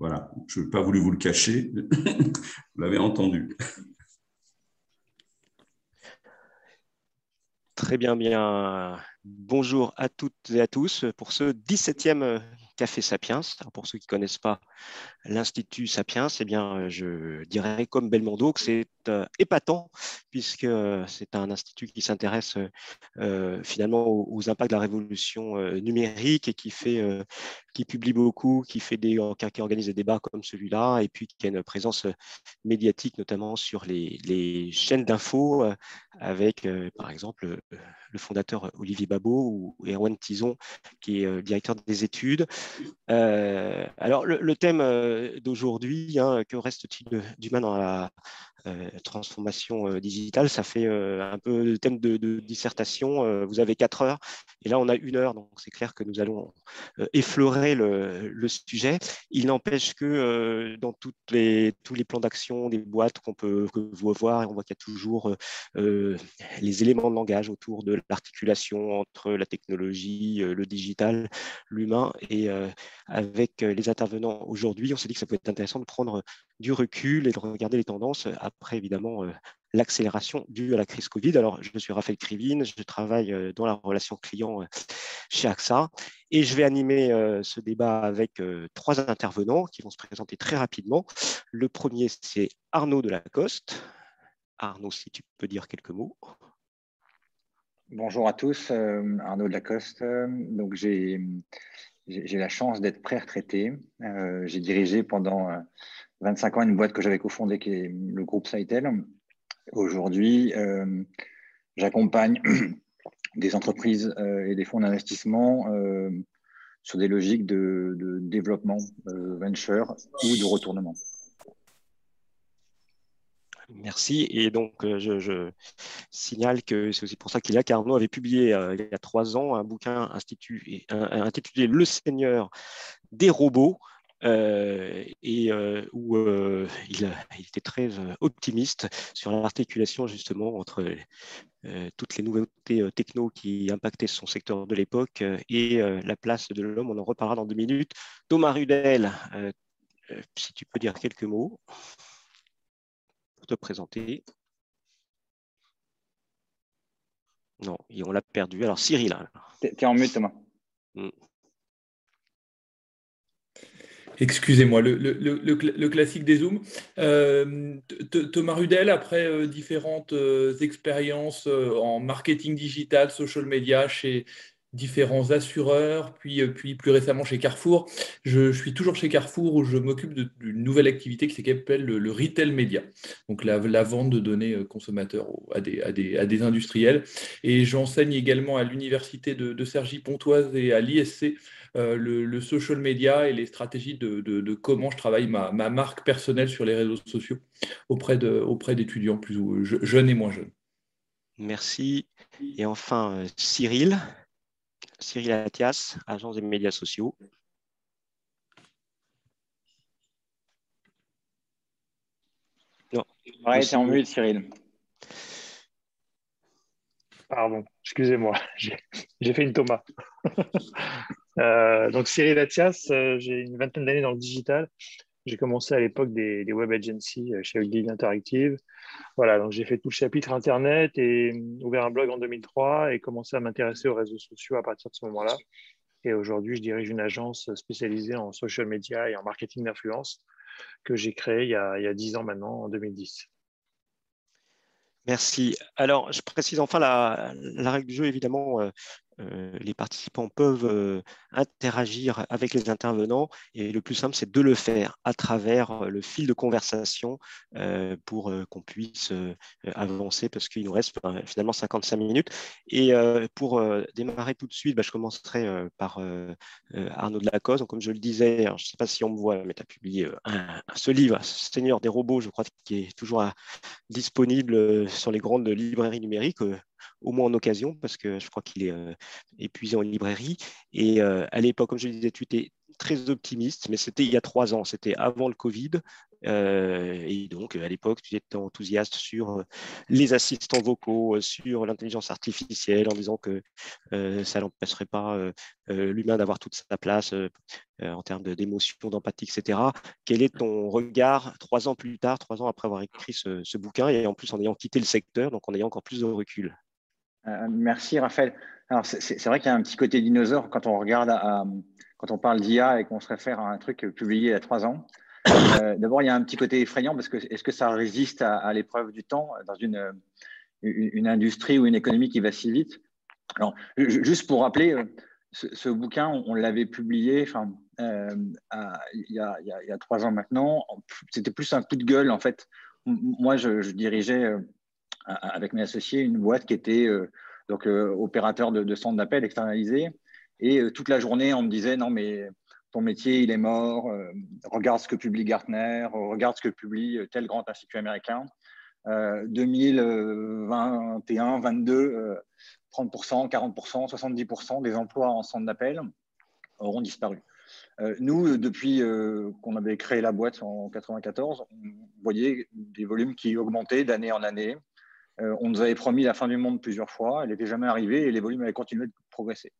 Voilà, je n'ai pas voulu vous le cacher, vous l'avez entendu. Très bien, bien. Bonjour à toutes et à tous pour ce 17e Café Sapiens. pour ceux qui ne connaissent pas l'Institut Sapiens, eh bien, je dirais comme Belmondo que c'est euh, épatant puisque c'est un institut qui s'intéresse euh, finalement aux, impacts de la révolution euh, numérique et qui fait, qui publie beaucoup, qui fait des, qui organise des débats comme celui-là et puis qui a une présence médiatique notamment sur les, les chaînes d'infos avec par exemple le fondateur Olivier Babot ou Erwan Tison qui est directeur des études. Alors le, thème d'aujourd'hui, hein, que reste-t-il d'humain dans la euh, transformation euh, digitale, ça fait euh, un peu le thème de, dissertation. vous avez quatre heures et là on a une heure, donc c'est clair que nous allons effleurer le, sujet. Il n'empêche que dans tous les plans d'action des boîtes qu'on peut vous voir, on voit qu'il y a toujours les éléments de langage autour de l'articulation entre la technologie, le digital, l'humain. Et avec les intervenants aujourd'hui, on s'est dit que ça pouvait être intéressant de prendre du recul et de regarder les tendances après évidemment euh, l'accélération due à la crise Covid. Alors, je suis Raphaël Krivine, je travaille euh, dans la relation client euh, chez AXA et je vais animer ce débat avec trois intervenants qui vont se présenter très rapidement. Le premier, c'est Arnaud Delacoste. Arnaud, si tu peux dire quelques mots. Bonjour à tous, Arnaud Delacoste. Donc, j'ai la chance d'être pré-retraité. j'ai dirigé pendant 25 ans une boîte que j'avais cofondée qui est le groupe Saitel. Aujourd'hui, euh, j'accompagne des entreprises euh, et des fonds d'investissement euh, sur des logiques de, développement venture ou de retournement. Merci. Et donc, je, signale que c'est aussi pour ça qu'il y a qu'Arnaud avait publié il y a trois ans un bouquin intitulé Le Seigneur des robots, euh, et euh, où euh, il, était très optimiste sur l'articulation justement entre toutes les nouveautés techno qui impactaient son secteur de l'époque et la place de l'homme. On en reparlera dans deux minutes. Thomas Rudel, si tu peux dire quelques mots pour te présenter. Non, on l'a perdu. Alors Cyril. Tu es en mute, Thomas. Hmm. Excusez-moi, le, classique des Zooms. Euh, Thomas Rudel, après euh, différentes euh, expériences en marketing digital, social media chez différents assureurs, puis, plus récemment chez Carrefour, je, suis toujours chez Carrefour où je m'occupe d'une nouvelle activité qui s'appelle le, retail média, donc la, vente de données consommateurs à des, industriels. Et j'enseigne également à l'université de, de Cergy-Pontoise et à l'ISC euh, le, social media et les stratégies de, comment je travaille ma, marque personnelle sur les réseaux sociaux auprès d'étudiants auprès plus jeunes et moins jeunes. Merci. Et enfin, euh, Cyril, Cyril Athias, agence des médias sociaux. Non. Ouais, c'est en mute, Cyril. Pardon, excusez-moi, j'ai fait une Thomas. Euh, donc Cyril Athias, euh, j'ai une vingtaine d'années dans le digital. J'ai commencé à l'époque des, web agencies euh, chez Ogilvy Interactive. Voilà, donc j'ai fait tout le chapitre Internet et ouvert un blog en 2003 et commencé à m'intéresser aux réseaux sociaux à partir de ce moment-là. Et aujourd'hui, je dirige une agence spécialisée en social media et en marketing d'influence que j'ai créée il y, a, il y a 10 ans maintenant, en 2010. Merci. Alors, je précise enfin la, règle du jeu, évidemment, les participants peuvent euh, interagir avec les intervenants et le plus simple, c'est de le faire à travers euh, le fil de conversation pour qu'on puisse avancer parce qu'il nous reste finalement 55 minutes. Et pour démarrer tout de suite, bah, je commencerai par Arnaud de la Cause. comme je le disais, je ne sais pas si on me voit, mais tu as publié ce livre, Seigneur des robots, je crois, qui est toujours disponible sur les grandes librairies numériques au moins en occasion, parce que je crois qu'il est euh, épuisé en librairie. Et euh, à l'époque, comme je le disais, tu étais très optimiste, mais c'était il y a trois ans, c'était avant le Covid. et donc, à l'époque, tu étais enthousiaste sur les assistants vocaux, sur l'intelligence artificielle, en disant que ça n'empêcherait pas l'humain d'avoir toute sa place en termes d'émotion, d'empathie, etc. Quel est ton regard trois ans plus tard, trois ans après avoir écrit ce bouquin, et en plus en ayant quitté le secteur, donc en ayant encore plus de recul? Merci, Raphaël. Alors, c'est vrai qu'il y a un petit côté dinosaure quand on regarde, quand on parle d'IA et qu'on se réfère à un truc publié il y a trois ans. Euh, d'abord, il y a un petit côté effrayant parce que est-ce que ça résiste à, l'épreuve du temps dans une, une, industrie ou une économie qui va si vite? Alors, juste pour rappeler, euh, ce, bouquin, on, l'avait publié enfin, euh, il, y a, trois ans maintenant. C'était plus un coup de gueule, en fait. Moi, je dirigeais avec mes associés une boîte qui était donc euh, opérateur de, de centre d'appel externalisé. Et euh, toute la journée, on me disait non, mais ton métier, il est mort, euh, regarde ce que publie Gartner, regarde ce que publie tel grand institut américain. 2021, 22, 30%, 40%, 70% des emplois en centre d'appel auront disparu. nous, depuis qu'on avait créé la boîte en 94, on voyait des volumes qui augmentaient d'année en année. Euh, on nous avait promis la fin du monde plusieurs fois, elle n'était jamais arrivée et les volumes avaient continué de progresser.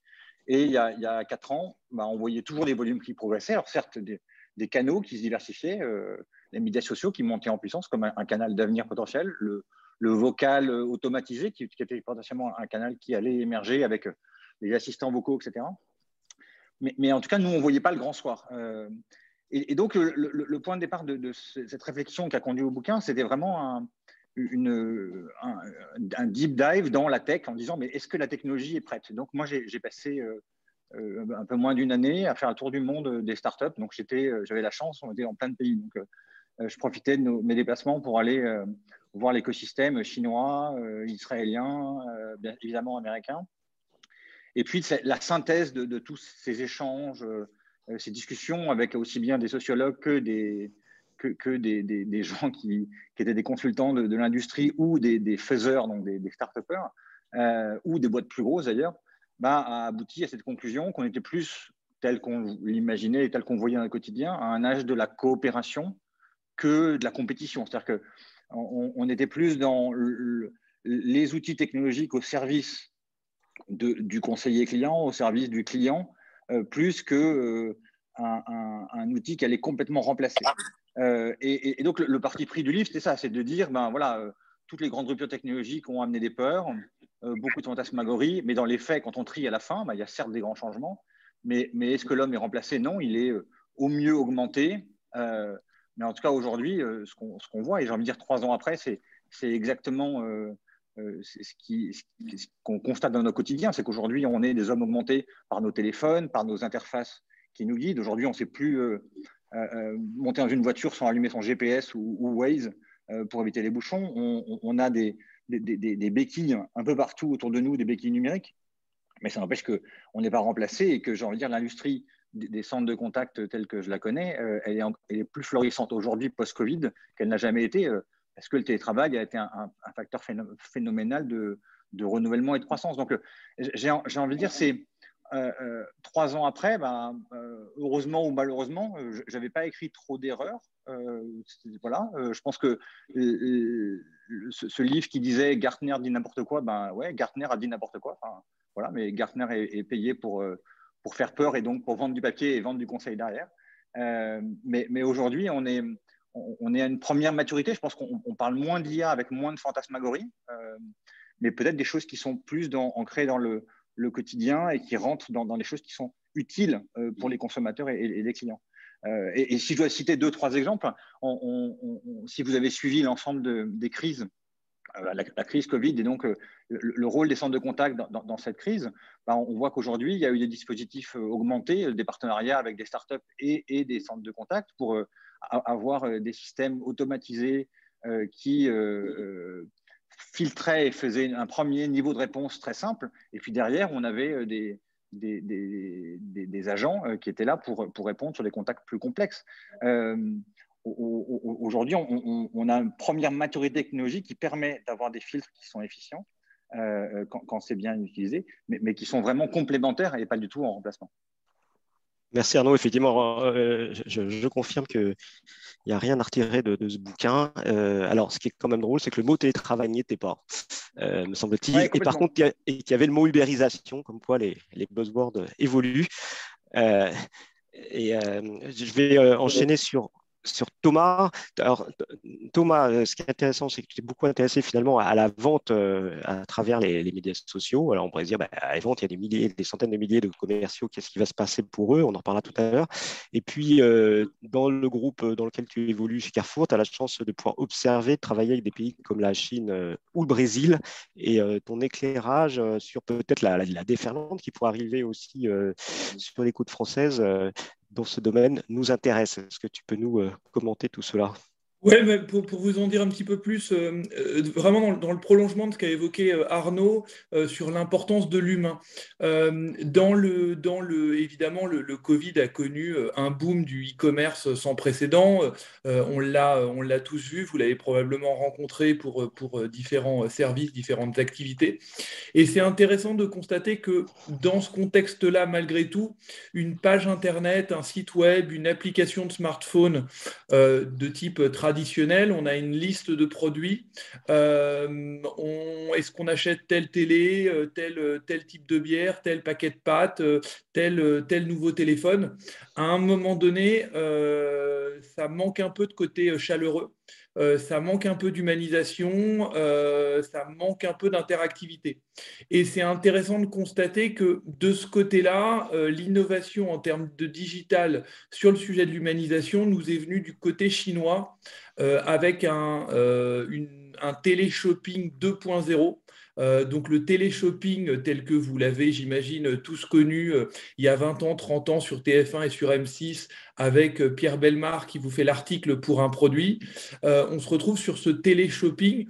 Et il y a, quatre ans, bah, on voyait toujours des volumes qui progressaient. Alors certes, des, canaux qui se diversifiaient, euh, les médias sociaux qui montaient en puissance comme un, canal d'avenir potentiel, le, vocal automatisé qui, était potentiellement un canal qui allait émerger avec euh, les assistants vocaux, etc. Mais, en tout cas, nous, on ne voyait pas le grand soir. et, donc, le, point de départ de, de, cette réflexion qui a conduit au bouquin, c'était vraiment un, un, deep dive dans la tech en disant mais est-ce que la technologie est prête? Donc moi j'ai passé euh, euh, un peu moins d'une année à faire un tour du monde des startups. Donc euh, j'avais la chance, on était en plein de pays. Donc je profitais de mes déplacements pour aller voir l'écosystème chinois, israélien, bien évidemment américain. Et puis la synthèse de tous ces échanges, ces discussions avec aussi bien des sociologues que des, que, des, gens qui, étaient des consultants de, l'industrie ou des, faiseurs, donc des, start-upers, euh, ou des boîtes plus grosses d'ailleurs, bah, a abouti à cette conclusion qu'on était plus tel qu'on l'imaginait et tel qu'on voyait dans le quotidien, à un âge de la coopération que de la compétition. C'est-à-dire qu'on on était plus dans les outils technologiques au service du conseiller client, au service du client, euh, plus que euh, un, outil qui allait complètement remplacer. Euh, et, donc, le, parti pris du livre, c'est ça, c'est de dire, ben voilà, euh, toutes les grandes ruptures technologiques ont amené des peurs, euh, beaucoup de fantasmagories, mais dans les faits, quand on trie à la fin, ben, il y a certes des grands changements, mais, mais est-ce que l'homme est remplacé? Non, il est au mieux augmenté. mais en tout cas, aujourd'hui, ce qu'on voit, et j'ai envie de dire trois ans après, c'est exactement ce qu'on constate dans nos quotidiens, c'est qu'aujourd'hui, on est des hommes augmentés par nos téléphones, par nos interfaces qui nous guident. Aujourd'hui, on ne sait plus monter dans une voiture sans allumer son GPS ou, Waze euh, pour éviter les bouchons. On, a des, des, béquilles un peu partout autour de nous, des béquilles numériques, mais ça n'empêche qu'on n'est pas remplacé et que j'ai envie de dire l'industrie des centres de contact telle que je la connais, elle, est est plus florissante aujourd'hui post-Covid qu'elle n'a jamais été, parce que le télétravail a été un, facteur phénoménal de, de, renouvellement et de croissance. Donc, j'ai envie de dire, c'est euh, euh, trois ans après, ben, euh, heureusement ou malheureusement, je n'avais pas écrit trop d'erreurs. voilà, je pense que ce, livre qui disait Gartner dit n'importe quoi, ben ouais, Gartner a dit n'importe quoi. voilà, mais Gartner est, payé pour, pour faire peur et donc pour vendre du papier et vendre du conseil derrière. mais, aujourd'hui, on est, on, est à une première maturité. Je pense qu'on parle moins d'IA avec moins de fantasmagorie, mais peut-être des choses qui sont plus ancrées dans le, le quotidien et qui rentrent dans, les choses qui sont utiles euh, pour les consommateurs et, les clients. Euh, et, si je dois citer deux, trois exemples, si vous avez suivi l'ensemble des crises, euh, la, crise Covid et donc le, rôle des centres de contact dans, cette crise, bah, on voit qu'aujourd'hui, il y a eu des dispositifs augmentés, des partenariats avec des startups et, et des centres de contact pour avoir des systèmes automatisés qui filtrait et faisait un premier niveau de réponse très simple. Et puis derrière, on avait euh, des, agents euh, qui étaient là pour, répondre sur des contacts plus complexes. Euh, aujourd'hui, on, a une première maturité technologique qui permet d'avoir des filtres qui sont efficients quand, quand c'est bien utilisé, mais, mais, qui sont vraiment complémentaires et pas du tout en remplacement. Merci Arnaud. Effectivement, euh, je, confirme qu'il n'y a rien à retirer de, ce bouquin. Euh, alors, ce qui est quand même drôle, c'est que le mot télétravail n'y était pas, euh, me semble-t-il. et par contre, il y, avait le mot ubérisation, comme quoi les, les buzzwords évoluent. et je vais enchaîner sur sur Thomas. Alors, Thomas, euh, ce qui est intéressant, c'est que tu es beaucoup intéressé finalement à la vente euh, à travers les, médias sociaux. Alors, on pourrait dire, bah, à la vente, il y a des milliers, des centaines de milliers de commerciaux. Qu'est-ce qui va se passer pour eux? On en reparlera tout à l'heure. Et puis, euh, dans le groupe dans lequel tu évolues chez Carrefour, tu as la chance de pouvoir observer, travailler avec des pays comme la Chine ou le Brésil. Et ton éclairage sur peut-être la, déferlante qui pourrait arriver aussi sur les côtes françaises dans ce domaine nous intéresse. Est-ce que tu peux nous euh, commenter tout cela? Oui, pour, pour, vous en dire un petit peu plus, euh, euh, vraiment dans, le prolongement de ce qu'a évoqué euh, Arnaud sur l'importance de l'humain. dans le, dans le, évidemment, le, Covid a connu un boom du e-commerce sans précédent. on l'a, on l'a tous vu. Vous l'avez probablement rencontré pour, pour différents services, différentes activités. Et c'est intéressant de constater que dans ce contexte-là, malgré tout, une page internet, un site web, une application de smartphone de type traditionnel on a une liste de produits. Euh, est-ce qu'on achète telle télé, euh, tel, euh, tel type de bière, tel paquet de pâtes, tel, tel nouveau téléphone? À un moment donné, ça manque un peu de côté chaleureux. Euh, ça manque un peu d'humanisation, euh, ça manque un peu d'interactivité. Et c'est intéressant de constater que de ce côté-là, euh, l'innovation en termes de digital sur le sujet de l'humanisation nous est venue du côté chinois avec un, un télé-shopping 2.0 euh, donc le télé-shopping tel que vous l'avez, j'imagine, tous connu euh, il y a 20 ans, 30 ans sur TF1 et sur M6 avec euh, Pierre Belmar qui vous fait l'article pour un produit. on se retrouve sur ce télé-shopping.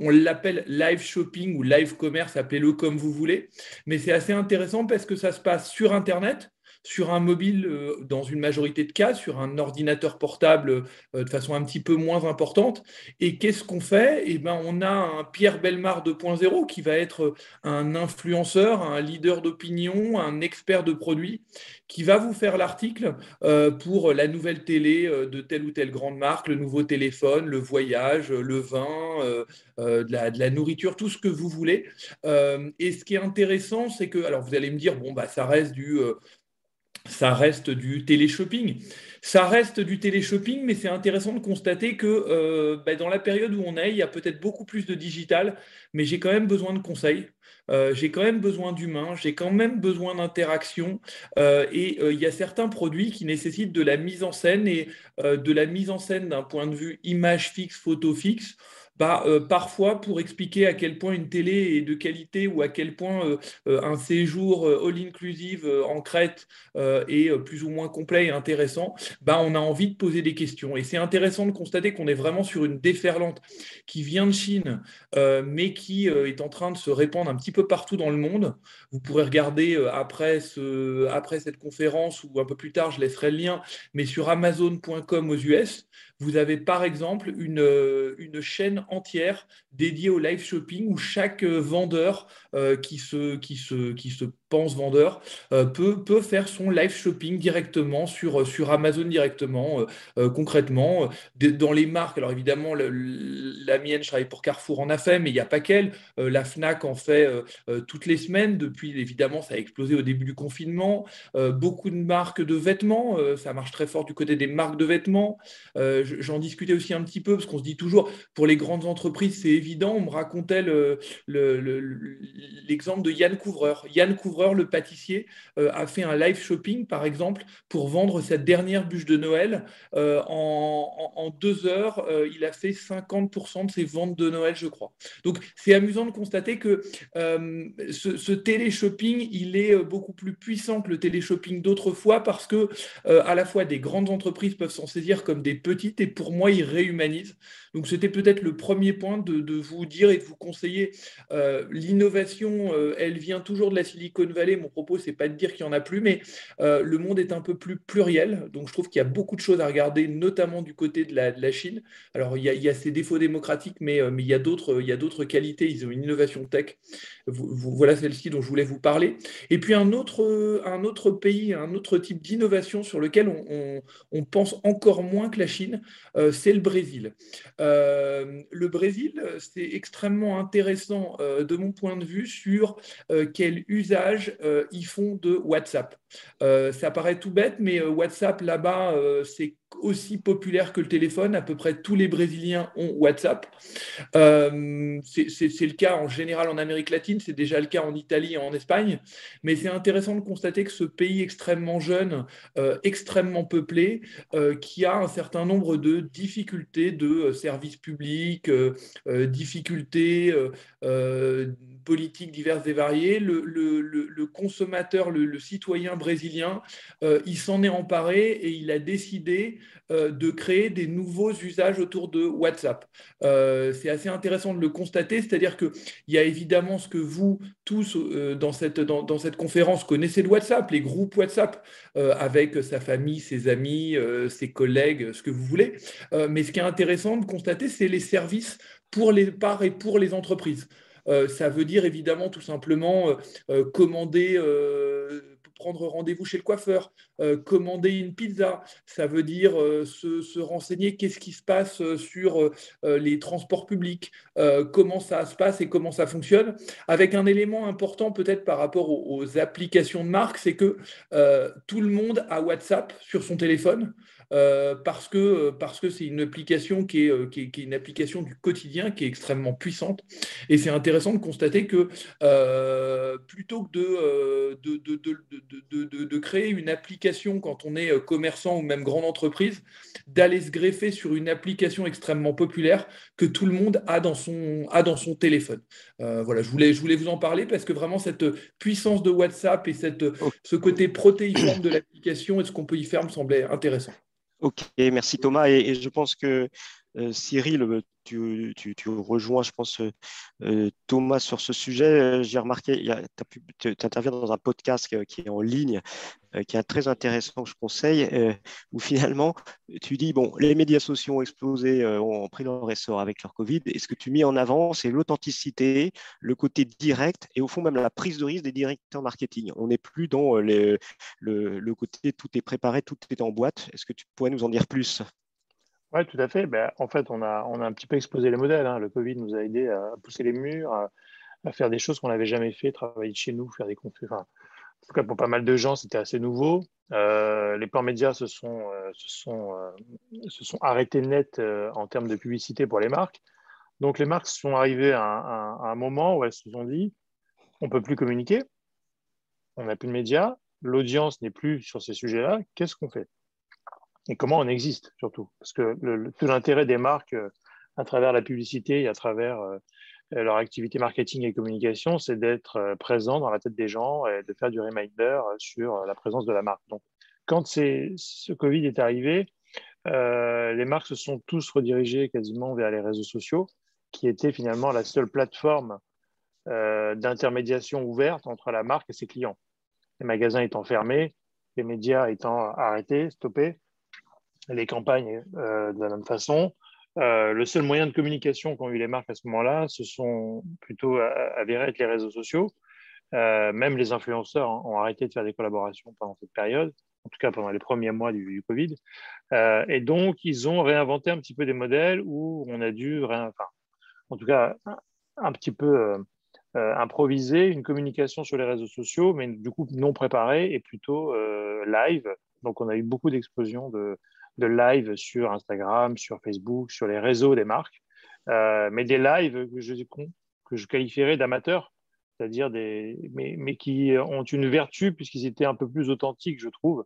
On l'appelle live shopping ou live commerce, appelez-le comme vous voulez. Mais c'est assez intéressant parce que ça se passe sur Internet sur un mobile euh, dans une majorité de cas, sur un ordinateur portable euh, de façon un petit peu moins importante. Et qu'est-ce qu'on fait? Eh ben, on a un Pierre Belmar 2.0 qui va être un influenceur, un leader d'opinion, un expert de produits, qui va vous faire l'article euh, pour la nouvelle télé de telle ou telle grande marque, le nouveau téléphone, le voyage, le vin, de la, de, la, nourriture, tout ce que vous voulez. et ce qui est intéressant, c'est que, alors vous allez me dire, bon, bah, ça reste du ça reste du télé-shopping. Ça reste du télé-shopping, mais c'est intéressant de constater que euh, bah, dans la période où on est, il y a peut-être beaucoup plus de digital, mais j'ai quand même besoin de conseils. Euh, j'ai quand même besoin d'humains, j'ai quand même besoin d'interaction. Euh, et il y a certains produits qui nécessitent de la mise en scène et de la mise en scène d'un point de vue image fixe, photo fixe. Bah, euh, parfois pour expliquer à quel point une télé est de qualité ou à quel point euh, euh, un séjour all-inclusive en Crète est plus ou moins complet et intéressant, bah, on a envie de poser des questions. Et c'est intéressant de constater qu'on est vraiment sur une déferlante qui vient de Chine, mais qui est en train de se répandre un petit peu partout dans le monde. Vous pourrez regarder après, ce, après cette conférence ou un peu plus tard, je laisserai le lien, mais sur amazon.com aux US, vous avez par exemple une, une chaîne entière dédiée au live shopping où chaque euh, vendeur euh, qui, se, qui, se, qui se pense vendeur euh, peut, peut faire son live shopping directement sur, sur Amazon directement, concrètement. dans les marques, alors évidemment, la mienne, je travaille pour Carrefour, en a fait, mais il n'y a pas qu'elle. la FNAC en fait toutes les semaines. Depuis, évidemment, ça a explosé au début du confinement. beaucoup de marques de vêtements, ça marche très fort du côté des marques de vêtements. J'en discutais aussi un petit peu, parce qu'on se dit toujours, pour les grandes entreprises, c'est évident. On me racontait l'exemple de Yann Couvreur. Yann Couvreur, le pâtissier, euh, a fait un live shopping, par exemple, pour vendre cette dernière bûche de Noël. Euh, en, deux heures, euh, il a fait 50% de ses ventes de Noël, je crois. Donc, c'est amusant de constater que ce, télé-shopping, il est beaucoup plus puissant que le télé-shopping d'autrefois parce que à la fois des grandes entreprises peuvent s'en saisir comme des petites et pour moi, il réhumanise. Donc, c'était peut-être le premier point de, vous dire et de vous conseiller. L'innovation, elle vient toujours de la Silicon Valley, mon propos, c'est pas de dire qu'il y en a plus, mais le monde est un peu plus pluriel. Donc je trouve qu'il y a beaucoup de choses à regarder, notamment du côté de la, Chine. Alors il y, a, ses défauts démocratiques, mais, mais il y a d'autres qualités. Ils ont une innovation tech. voilà celle-ci dont je voulais vous parler. Et puis un autre, pays, un autre type d'innovation sur lequel on, pense encore moins que la Chine, c'est le Brésil. le Brésil, c'est extrêmement intéressant euh, de mon point de vue sur euh, quel usage euh, ils font de WhatsApp. ça paraît tout bête, mais WhatsApp là-bas, c'est aussi populaire que le téléphone. À peu près tous les Brésiliens ont WhatsApp. c'est le cas en général en Amérique latine, c'est déjà le cas en Italie et en Espagne. Mais c'est intéressant de constater que ce pays extrêmement jeune, extrêmement peuplé, qui a un certain nombre de difficultés de services publics, difficultés euh, euh, politiques diverses et variées, le, consommateur, le, citoyen brésilien, euh, il s'en est emparé et il a décidé de créer des nouveaux usages autour de WhatsApp. c'est assez intéressant de le constater, c'est-à-dire qu'il y a évidemment ce que vous tous dans, cette, dans, cette conférence connaissez de WhatsApp, les groupes WhatsApp, avec sa famille, ses amis, ses collègues, ce que vous voulez. mais ce qui est intéressant de constater, c'est les services pour les parts et pour les entreprises. Euh, ça veut dire évidemment tout simplement euh, euh, commander prendre rendez-vous chez le coiffeur, commander une pizza, ça veut dire se, renseigner qu'est-ce qui se passe sur les transports publics, comment ça se passe et comment ça fonctionne. Avec un élément important peut-être par rapport aux, aux, applications de marque, c'est que tout le monde a WhatsApp sur son téléphone. Euh, parce que parce que c'est une application qui est, euh, qui est, une application du quotidien qui est extrêmement puissante. Et c'est intéressant de constater que euh, plutôt que de de, de, de, de, créer une application quand on est commerçant ou même grande entreprise, d'aller se greffer sur une application extrêmement populaire que tout le monde a dans son, a dans son téléphone. voilà, je voulais, je voulais vous en parler parce que vraiment cette puissance de WhatsApp et cette, ce côté protéiforme de l'application et ce qu'on peut y faire me semblait intéressant. Ok, merci Thomas. Et, je pense que euh, Cyril, euh, tu, rejoins, je pense, euh, Thomas sur ce sujet. J'ai remarqué, tu interviens dans un podcast qui est en ligne, qui est très intéressant, que je conseille, où finalement, tu dis, bon, les médias sociaux ont explosé, ont pris leur essor avec leur Covid, et ce que tu mets en avant, c'est l'authenticité, le côté direct, et au fond même la prise de risque des directeurs marketing. On n'est plus dans le côté tout est préparé, tout est en boîte. Est-ce que tu pourrais nous en dire plus? Oui, tout à fait. Ben, en fait, on a, on a un petit peu explosé les modèles. Hein. Le Covid nous a aidé à pousser les murs, à, faire des choses qu'on n'avait jamais fait, travailler de chez nous, faire des conférences. en tout cas, pour pas mal de gens, c'était assez nouveau. Euh, les plans médias se sont, euh, se, sont, euh, se sont arrêtés net en termes de publicité pour les marques. Donc, les marques sont arrivées à un, moment où elles se sont dit on ne peut plus communiquer, on n'a plus de médias, l'audience n'est plus sur ces sujets-là, qu'est-ce qu'on fait? Et comment on existe surtout. Parce que tout l'intérêt des marques euh, à travers la publicité et à travers euh, leur activité marketing et communication, c'est d'être euh, présent dans la tête des gens et de faire du reminder sur la présence de la marque. Donc, quand ce Covid est arrivé, les marques se sont tous redirigées quasiment vers les réseaux sociaux, qui étaient finalement la seule plateforme d'intermédiation ouverte entre la marque et ses clients. Les magasins étant fermés, les médias étant arrêtés, stoppés, les campagnes euh, de la même façon. Euh, le seul moyen de communication qu'ont eu les marques à ce moment-là, ce sont plutôt avérés être les réseaux sociaux. Euh, même les influenceurs ont arrêté de faire des collaborations pendant cette période, en tout cas pendant les premiers mois du, Covid. et donc, ils ont réinventé un petit peu des modèles où on a dû, en tout cas, un petit peu improviser une communication sur les réseaux sociaux, mais du coup non préparée et plutôt live. Donc, on a eu beaucoup d'explosions de, de live sur Instagram, sur Facebook, sur les réseaux des marques, euh, mais des lives que je, qualifierais d'amateurs, c'est-à-dire des, mais, qui ont une vertu puisqu'ils étaient un peu plus authentiques, je trouve,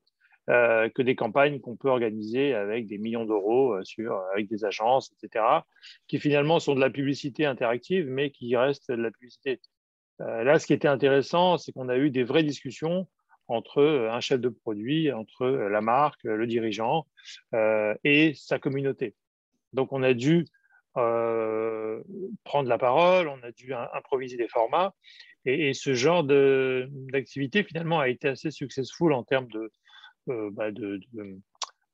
euh, que des campagnes qu'on peut organiser avec des millions d'euros euh, sur, avec des agences, etc., qui finalement sont de la publicité interactive, mais qui restent de la publicité. là, ce qui était intéressant, c'est qu'on a eu des vraies discussions entre euh, un chef de produit, entre euh, la marque, le dirigeant euh, et sa communauté. Donc on a dû prendre la parole, on a dû improviser des formats. Et, ce genre d'activité, finalement, a été assez successful en termes de, bah,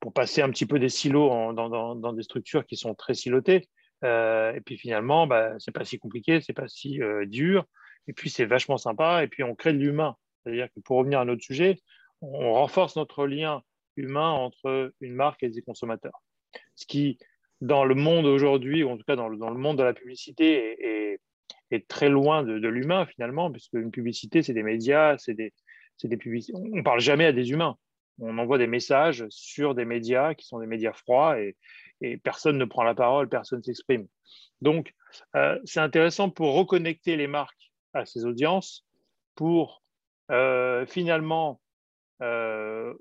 pour passer un petit peu des silos dans, des structures qui sont très silotées. et puis finalement, bah, ce n'est pas si compliqué, ce n'est pas si dur. Et puis c'est vachement sympa. Et puis on crée de l'humain. C'est-à-dire que pour revenir à notre sujet, on renforce notre lien humain entre une marque et ses consommateurs. Ce qui, dans le monde aujourd'hui, ou en tout cas dans le, monde de la publicité, est, très loin de, l'humain finalement, puisque une publicité, c'est des médias, c'est des, des publicités. On ne parle jamais à des humains. On envoie des messages sur des médias qui sont des médias froids et, et personne ne prend la parole, personne ne s'exprime. Donc, euh, c'est intéressant pour reconnecter les marques à ces audiences, pour euh, finalement euh,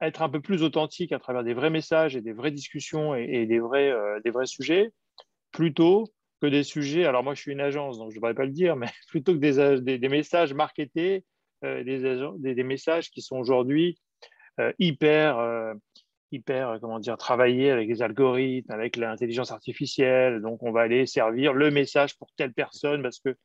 être un peu plus authentique à travers des vrais messages et des vraies discussions et, des, vrais, euh, des vrais sujets, plutôt que des sujets, alors moi je suis une agence, donc je ne devrais pas le dire, mais plutôt que des, des, messages marketés, des, messages qui sont aujourd'hui hyper, hyper, comment dire, travaillés avec les algorithmes, avec l'intelligence artificielle. Donc on va aller servir le message pour telle personne parce que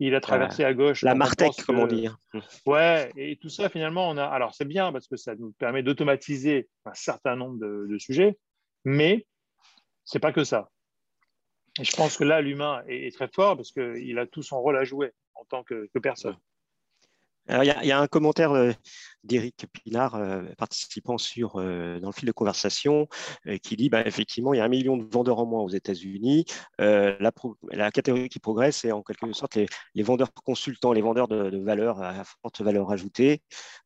il a traversé à gauche. La Martech, comme on dit. Hein. Ouais, et tout ça, finalement, on a. Alors, c'est bien parce que ça nous permet d'automatiser un certain nombre de, sujets, mais c'est pas que ça. Et je pense que là, l'humain est, très fort parce qu'il a tout son rôle à jouer en tant que, que personne. Alors, il y, a un commentaire euh, d'Éric Pinard, euh, participant sur, euh, dans le fil de conversation, qui dit bah, effectivement, il y a un million de vendeurs en moins aux États-Unis. La, catégorie qui progresse, c'est en quelque sorte les, vendeurs consultants, les vendeurs de, valeur à forte valeur ajoutée.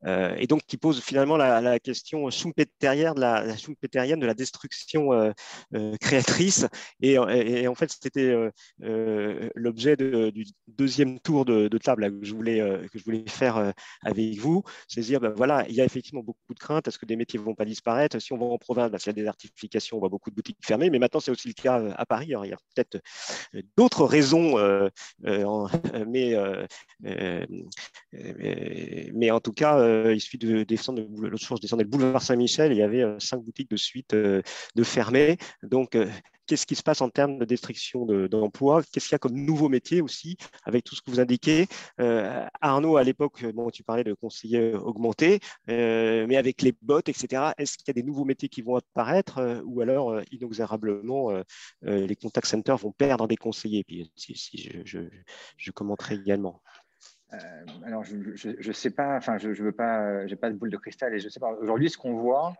et donc, qui pose finalement la, question schumpeterienne de la, la de la destruction créatrice. Et, en fait, c'était l'objet du deuxième tour de, table que, je voulais, que je voulais faire euh, avec vous, c'est dire, ben voilà, il y a effectivement beaucoup de craintes, est-ce que des métiers ne vont pas disparaître? Si on va en province, ben, s'il y a des désertification, on voit beaucoup de boutiques fermées, mais maintenant c'est aussi le cas euh, à Paris. il y a peut-être euh, d'autres raisons, mais, mais, en tout cas, il suffit de descendre, l'autre jour, je descendais le boulevard Saint-Michel, il y avait cinq boutiques de suite de fermées. Donc, qu'est-ce qui se passe en termes de destruction d'emplois, qu'est-ce qu'il y a comme nouveau métier aussi, avec tout ce que vous indiquez. Euh, Arnaud, à l'époque, bon, tu parlais de conseillers augmentés, euh, mais avec les bots, etc., est-ce qu'il y a des nouveaux métiers qui vont apparaître euh, ou alors, inexorablement, les contact centers vont perdre des conseillers? Puis, je, commenterai également. alors, je ne sais pas, enfin, je ne veux pas, j'ai pas de boule de cristal et je sais pas. Aujourd'hui, ce qu'on voit,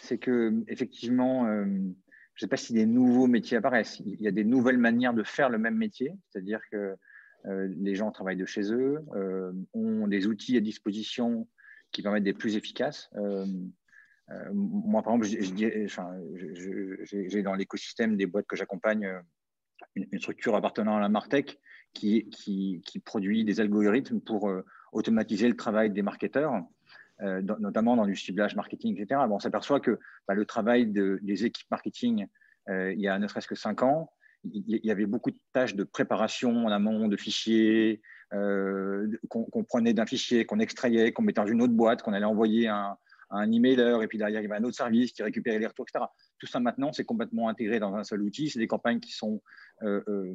c'est que effectivement, je ne sais pas si des nouveaux métiers apparaissent. Il y a des nouvelles manières de faire le même métier, c'est-à-dire que euh, les gens travaillent de chez eux, euh, ont des outils à disposition qui permettent d'être plus efficaces. Euh, moi, par exemple, j'ai dans l'écosystème des boîtes que j'accompagne une, structure appartenant à la Martech qui, produit des algorithmes pour automatiser le travail des marketeurs. Euh, notamment dans du ciblage marketing, etc. Bon, on s'aperçoit que bah, le travail des équipes marketing, euh, il y a ne serait-ce que cinq ans, il y avait beaucoup de tâches de préparation en amont de fichiers, euh, qu'on prenait d'un fichier, qu'on extrayait, qu'on mettait dans une autre boîte, qu'on allait envoyer un, un emailer, et puis derrière, il y avait un autre service qui récupérait les retours, etc. Tout ça maintenant, c'est complètement intégré dans un seul outil. C'est des campagnes qui sont euh, euh,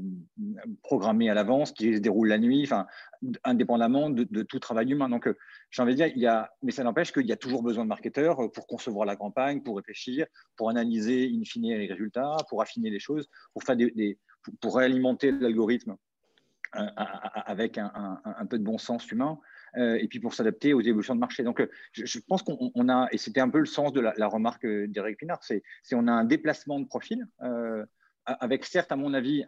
programmées à l'avance, qui se déroulent la nuit, enfin, indépendamment de, tout travail humain. Donc, euh, j'ai envie de dire, il y a, mais ça n'empêche qu'il y a toujours besoin de marketeurs pour concevoir la campagne, pour réfléchir, pour analyser in fine les résultats, pour affiner les choses, pour, faire des, pour réalimenter l'algorithme avec un, peu de bon sens humain. Euh, et puis pour s'adapter aux évolutions de marché. Donc, euh, je, pense qu'on a, et c'était un peu le sens de la, remarque d'Eric Pinard, c'est on a un déplacement de profil, euh, avec certes, à mon avis,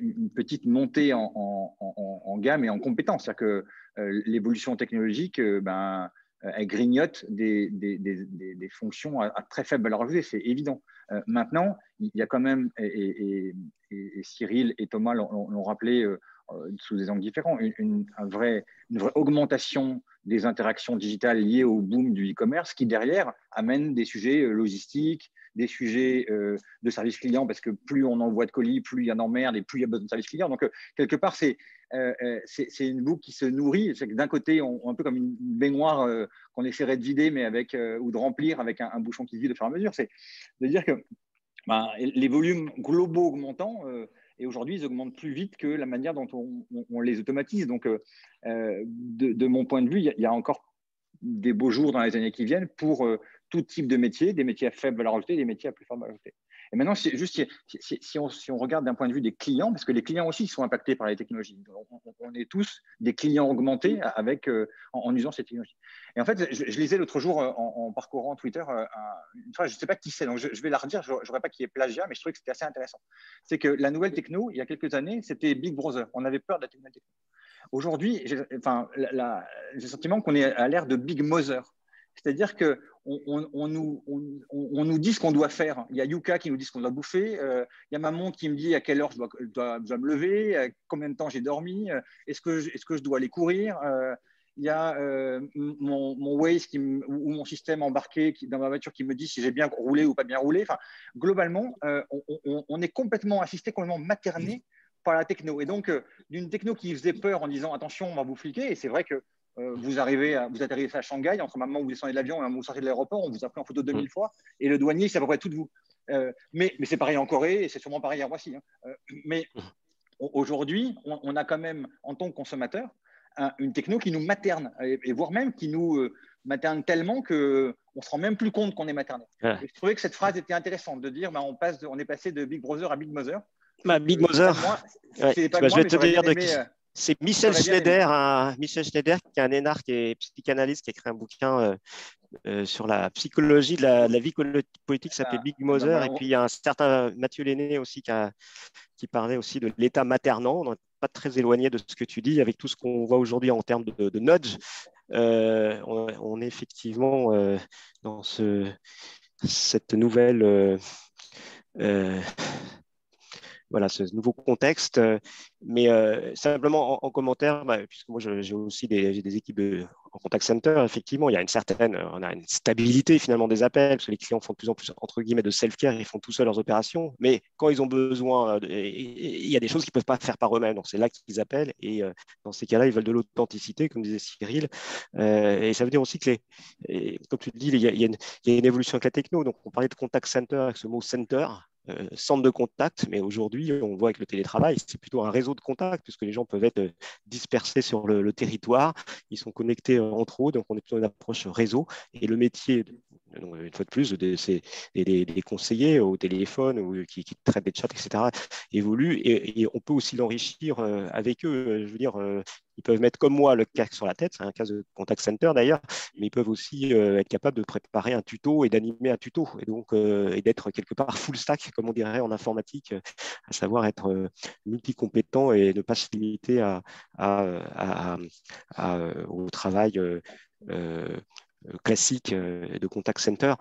une petite montée en, gamme et en compétences. C'est-à-dire que l'évolution technologique, ben, elle grignote des, fonctions à, très faible valeur ajoutée, c'est évident. maintenant, il y a quand même, et, Cyril et Thomas l'ont rappelé euh, sous des angles différents, une, vraie, une vraie augmentation des interactions digitales liées au boom du e-commerce qui, derrière, amène des sujets euh, logistiques, des sujets euh, de service client, parce que plus on envoie de colis, plus il y en emmerde et plus il y a besoin de service client. Donc, quelque part, c'est c'est une boucle qui se nourrit. C'est que d'un côté, on, un peu comme une baignoire qu'on essaierait de vider, mais avec, ou de remplir avec un, bouchon qui se vide au fur et à mesure. C'est de dire que bah, les volumes globaux augmentant, Et aujourd'hui, ils augmentent plus vite que la manière dont on, les automatise. Donc, euh, de, mon point de vue, il y, a encore des beaux jours dans les années qui viennent pour tout type de métier, des métiers à faible valeur ajoutée, des métiers à plus forte valeur ajoutée. Et maintenant, juste si, on, regarde d'un point de vue des clients, parce que les clients aussi sont impactés par les technologies. On, est tous des clients augmentés avec, euh, en, usant ces technologies. Et en fait, je, lisais l'autre jour euh, en, parcourant Twitter euh, une phrase, je ne sais pas qui c'est, donc je, vais la redire, je ne pas qui est plagiat, mais je trouvais que c'était assez intéressant. C'est que la nouvelle techno, il y a quelques années, c'était Big Brother. On avait peur de la technologie. Aujourd'hui, j'ai enfin, le sentiment qu'on est à l'ère de Big Mother. C'est-à-dire qu'on on, nous, on, nous dit ce qu'on doit faire. Il y a Yuka qui nous dit ce qu'on doit bouffer. Euh, il y a maman qui me dit à quelle heure je dois, me lever, combien de temps j'ai dormi, euh, est-ce que, est que je dois aller courir. Euh, il y a mon, mon, Waze ou mon système embarqué dans ma voiture qui me dit si j'ai bien roulé ou pas bien roulé. Enfin, globalement, on, est complètement assisté, complètement materné par la techno. Et donc, d'une techno qui faisait peur en disant attention, on va vous fliquer. Et c'est vrai que euh, vous arrivez, à, vous atterrissez à Shanghai, entre le moment où vous descendez de l'avion et le moment où vous sortez de l'aéroport, on vous a pris en photo 2000 fois, et le douanier, c'est à peu près tout de vous. Euh, mais, mais c'est pareil en Corée, et c'est sûrement pareil à Roissy. Hein. Euh, mais aujourd'hui, on, a quand même, en tant que consommateur, une techno qui nous materne, et, voire même qui nous materne tellement qu'on ne se rend même plus compte qu'on est materné. Je trouvais que cette phrase était intéressante, de dire bah, on, passe on est passé de Big Brother à Big Mother. Bah, Big Mother, bah, je vais te dire de c'est Michel Schneider, Michel Schneider, qui est un énarque et psychanalyste, qui a écrit un bouquin euh, euh, sur la psychologie de la, vie politique qui s'appelait ah, Big Mother. Et puis il y a un certain Mathieu Lenné aussi qui, qui parlait aussi de l'état maternant. On n'est pas très éloigné de ce que tu dis avec tout ce qu'on voit aujourd'hui en termes de, nudge. Euh, on, est effectivement dans ce, cette nouvelle voilà, ce nouveau contexte. Euh, mais euh, simplement en, commentaire, bah, puisque moi j'ai aussi des, des équipes en contact center, effectivement, il y a une certaine, on a une stabilité finalement des appels, parce que les clients font de plus en plus entre guillemets de self-care, ils font tout seuls leurs opérations. Mais quand ils ont besoin, il y a des choses qu'ils ne peuvent pas faire par eux-mêmes. Donc c'est là qu'ils appellent. Et euh, dans ces cas-là, ils veulent de l'authenticité, comme disait Cyril. et ça veut dire aussi que les, comme tu le dis, il y, a, il y, a une, évolution avec la techno. Donc on parlait de contact center avec ce mot center. Euh, centre de contact, mais aujourd'hui, on voit avec le télétravail, c'est plutôt un réseau de contact, puisque les gens peuvent être euh, dispersés sur le, territoire, ils sont connectés euh, entre eux, donc on est plutôt une approche réseau. Et le métier, une fois de plus, c'est des, conseillers au téléphone ou qui, traitent des chats, etc., évolue, et, on peut aussi l'enrichir avec eux. Je veux dire, ils peuvent mettre comme moi le casque sur la tête, c'est un cas de contact center d'ailleurs, mais ils peuvent aussi euh, être capables de préparer un tuto et d'animer un tuto, et donc euh, et d'être quelque part full stack, comme on dirait en informatique, à savoir être euh, multicompétent et ne pas se limiter au travail classique de contact center.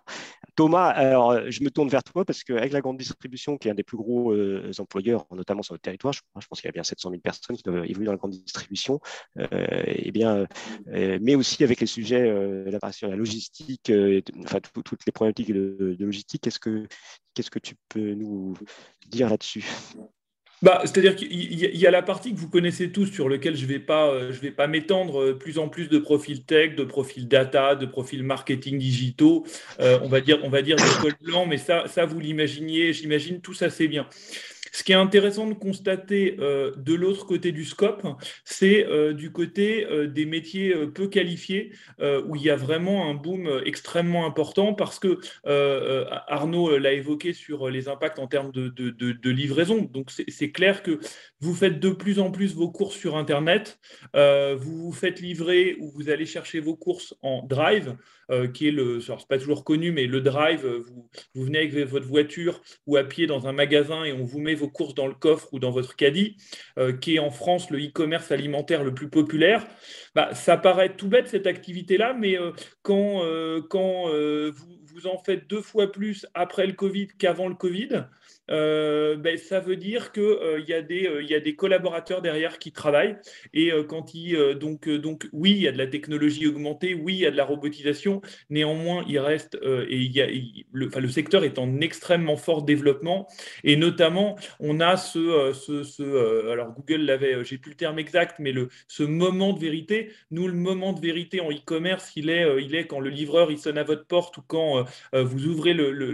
Thomas, alors je me tourne vers toi parce qu'avec la grande distribution, qui est un des plus gros euh, employeurs, notamment sur le territoire, je, pense qu'il y a bien 700 000 personnes qui doivent évoluer dans la grande distribution, euh, et bien, euh, mais aussi avec les sujets, la, la logistique, enfin toutes les problématiques de, de logistique, qu'est-ce que, qu'est-ce que tu peux nous dire là-dessus? Bah, C'est-à-dire qu'il y, a la partie que vous connaissez tous sur lequel je ne vais pas, euh, je vais pas m'étendre, euh, plus en plus de profils tech, de profils data, de profils marketing digitaux, euh, on va dire, on va dire des cols blancs, mais ça, ça vous l'imaginiez, j'imagine tout ça c'est bien. Ce qui est intéressant de constater euh, de l'autre côté du scope, c'est euh, du côté euh, des métiers peu qualifiés, où il y a vraiment un boom extrêmement important parce que Arnaud l'a évoqué sur les impacts en termes de, livraison. Donc c'est clair que vous faites de plus en plus vos courses sur Internet, vous vous faites livrer ou vous allez chercher vos courses en drive. Qui est le, c'est pas toujours connu, mais le drive, vous, vous, venez avec votre voiture ou à pied dans un magasin et on vous met courses dans le coffre ou dans votre caddie, euh, qui est en France le e-commerce alimentaire le plus populaire. Bah, ça paraît tout bête cette activité-là, mais quand, quand vous, vous en faites deux fois plus après le Covid qu'avant le Covid, euh, ben, ça veut dire qu'il euh, y, euh, y, a des collaborateurs derrière qui travaillent. Et quand il, donc, donc, oui, il y a de la technologie augmentée, oui, il y a de la robotisation. Néanmoins, il reste, et y a, le, le, secteur est en extrêmement fort développement. Et notamment, on a ce, ce, ce alors Google l'avait, j'ai plus le terme exact, mais le, ce moment de vérité. Nous, le moment de vérité en e-commerce, il est, il est quand le livreur il sonne à votre porte ou quand vous ouvrez le, le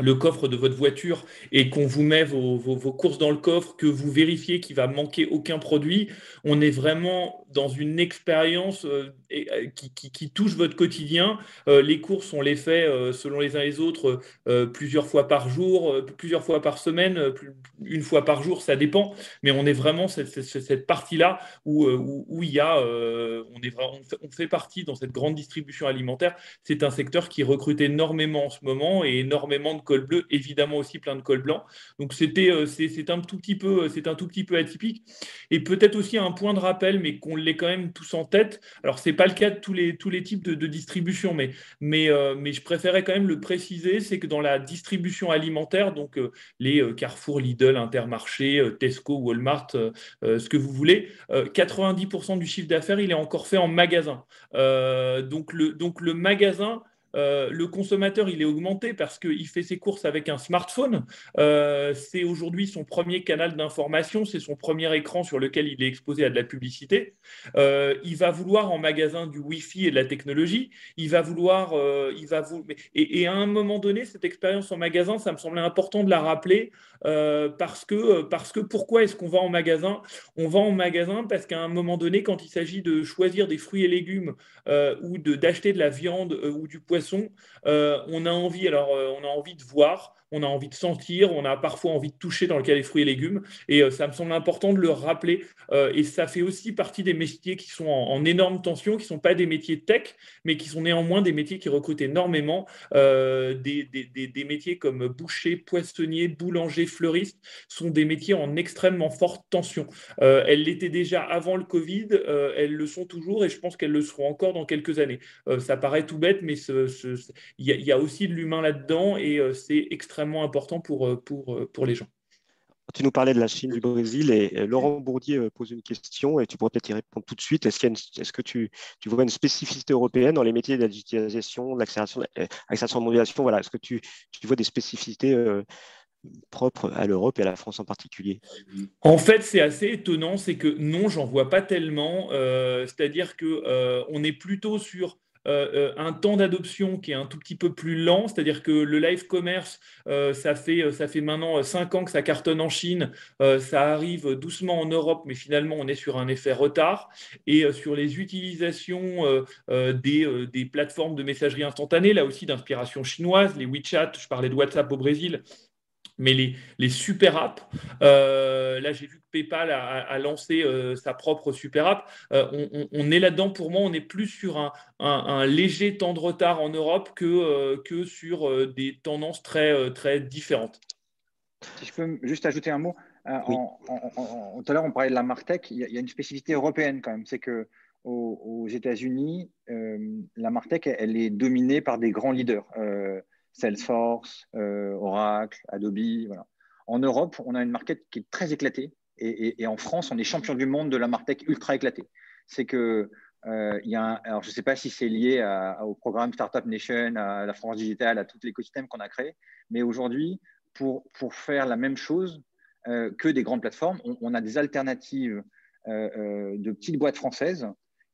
le coffre de votre voiture et qu'on vous met vos, courses dans le coffre, que vous vérifiez qu'il va manquer aucun produit, on est vraiment dans une expérience euh, euh, qui, touche votre quotidien. Euh, les courses, on les fait selon les uns les autres plusieurs fois par jour, plusieurs fois par semaine, une fois par jour, ça dépend. Mais on est vraiment cette, partie-là où, il y a, on, est on fait partie dans cette grande distribution alimentaire. C'est un secteur qui recrute énormément en ce moment et énormément de col bleu, évidemment aussi plein de col blanc. Donc c'était, euh, c'est un tout petit peu, c'est un tout petit peu atypique. Et peut-être aussi un point de rappel, mais qu'on l'ait quand même tous en tête. Alors c'est pas le cas de tous les tous les types de, distribution, euh, mais je préférais quand même le préciser, c'est que dans la distribution alimentaire, donc euh, les Carrefour, Lidl, Intermarché, Tesco, Walmart, ce que vous voulez, 90% du chiffre d'affaires, il est encore fait en magasin. donc le donc le magasin euh, le consommateur, il est augmenté parce qu'il fait ses courses avec un smartphone. Euh, c'est aujourd'hui son premier canal d'information, c'est son premier écran sur lequel il est exposé à de la publicité. Euh, il va vouloir en magasin du Wi-Fi et de la technologie. Il va vouloir, il va vous... et, et, à un moment donné, cette expérience en magasin, ça me semblait important de la rappeler parce que, parce que pourquoi est-ce qu'on va en magasin? On va en magasin parce qu'à un moment donné, quand il s'agit de choisir des fruits et légumes ou d'acheter de la viande ou du poisson euh, on a envie, alors euh, on a envie de voir, on a envie de sentir, on a parfois envie de toucher dans le cas des fruits et légumes. Et euh, ça me semble important de le rappeler. et ça fait aussi partie des métiers qui sont en, énorme tension, qui ne sont pas des métiers tech, mais qui sont néanmoins des métiers qui recrutent énormément. Des, des, métiers comme boucher, poissonnier, boulanger, fleuriste sont des métiers en extrêmement forte tension. elles l'étaient déjà avant le Covid, elles le sont toujours et je pense qu'elles le seront encore dans quelques années. ça paraît tout bête, mais il y, a aussi de l'humain là-dedans et euh, c'est extrêmement important pour, euh, pour, euh, pour les gens. Tu nous parlais de la Chine, du Brésil, et Laurent Bourdier pose une question, et tu pourrais peut-être y répondre tout de suite. Est-ce, est que tu, tu, vois une spécificité européenne dans les métiers de la digitalisation, de l'accélération, de mondialisation? Voilà. Est-ce que tu, tu, vois des spécificités propres à l'Europe et à la France en particulier? En fait, c'est assez étonnant, c'est que non, j'en vois pas tellement. c'est-à-dire que on est plutôt sur euh, euh, un temps d'adoption qui est un tout petit peu plus lent, c'est-à-dire que le live commerce, euh, ça, fait, ça fait maintenant cinq ans que ça cartonne en Chine, ça arrive doucement en Europe, mais finalement on est sur un effet retard. Et sur les utilisations des, des plateformes de messagerie instantanée, là aussi d'inspiration chinoise, les WeChat, je parlais de WhatsApp au Brésil, mais les, les super apps, euh, là j'ai vu que PayPal a, lancé euh, sa propre super app, euh, on, est là-dedans. Pour moi, on est plus sur un, un, léger temps de retard en Europe que, que sur des tendances très, très différentes. Si je peux juste ajouter un mot, tout à l'heure on parlait de la Martech, il y, a une spécificité européenne quand même, c'est que aux, États-Unis, la Martech elle, est dominée par des grands leaders. Salesforce, euh, Oracle, Adobe. En Europe, on a une market qui est très éclatée. Et, en France, on est champion du monde de la martech ultra éclatée. C'est que euh, y a alors je ne sais pas si c'est lié au programme Startup Nation, à la France Digitale, à tout l'écosystème qu'on a créé, mais aujourd'hui, pour, faire la même chose euh, que des grandes plateformes, on, a des alternatives de petites boîtes françaises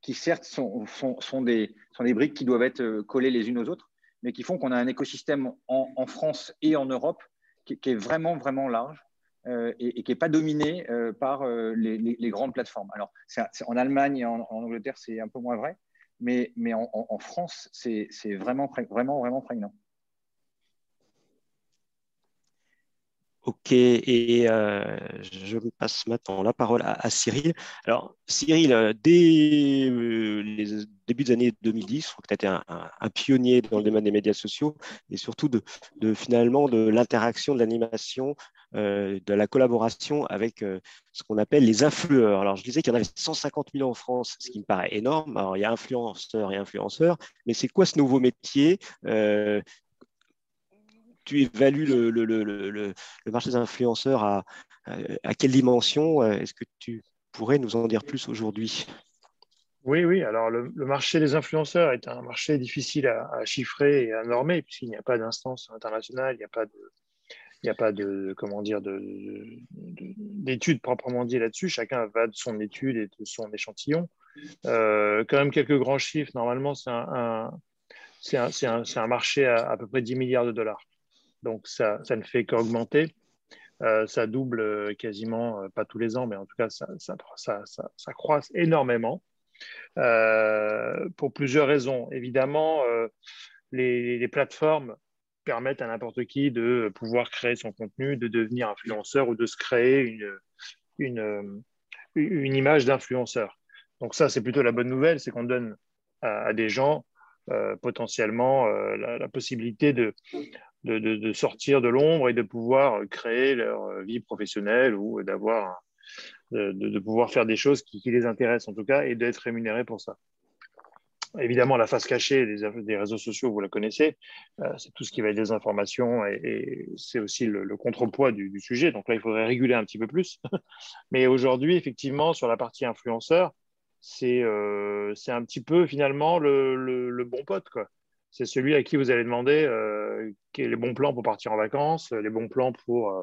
qui certes sont des briques qui doivent être collées les unes aux autres, mais qui font qu'on a un écosystème en, France et en Europe qui, est vraiment, vraiment large euh, et, qui n'est pas dominé euh, par euh, les, grandes plateformes. Alors, en Allemagne et en, Angleterre, c'est un peu moins vrai, mais, en, en France, c'est vraiment, vraiment, vraiment prégnant. Ok, et euh, je passe maintenant la parole à, Cyril. Alors, Cyril, euh, dès euh, les débuts des années 2010, je crois que tu as été un, pionnier dans le domaine des médias sociaux et surtout de, finalement de l'interaction, de l'animation, de la collaboration avec ce qu'on appelle les influeurs. Alors, je disais qu'il y en avait 150 000 en France, ce qui me paraît énorme. Alors, il y a influenceurs et influenceurs, mais c'est quoi ce nouveau métier? Tu évalues le, marché des influenceurs à, quelle dimension Est-ce que tu pourrais nous en dire plus aujourd'hui? Oui, oui. Alors, le, marché des influenceurs est un marché difficile à, chiffrer et à normer, puisqu'il n'y a pas d'instance internationale, il n'y a pas de, il n'y a pas de, comment dire, d'études proprement dit là-dessus. Chacun va de son étude et de son échantillon. Euh, quand même quelques grands chiffres. Normalement, c'est un, un, un, marché à à peu près 10 milliards de dollars. Donc, ça, ça ne fait qu'augmenter. Euh, ça double quasiment, pas tous les ans, mais en tout cas, ça, ça, ça, croise énormément pour plusieurs raisons. Évidemment, les, plateformes permettent à n'importe qui de pouvoir créer son contenu, de devenir influenceur ou de se créer une, une, image d'influenceur. Donc ça, c'est plutôt la bonne nouvelle, c'est qu'on donne à, des gens euh, potentiellement euh, la, possibilité de, de, sortir de l'ombre et de pouvoir créer leur vie professionnelle ou d'avoir de, pouvoir faire des choses qui, les intéressent en tout cas et d'être rémunéré pour ça. Évidemment, la face cachée des, des réseaux sociaux, vous la connaissez, euh, c'est tout ce qui va être des informations et, c'est aussi le, le contrepoids du, sujet. Donc là, il faudrait réguler un petit peu plus. Mais aujourd'hui, effectivement, sur la partie influenceur, c'est euh, un petit peu finalement le, le, le bon pote. C'est celui à qui vous allez demander euh, les bons plans pour partir en vacances, les bons plans pour, euh,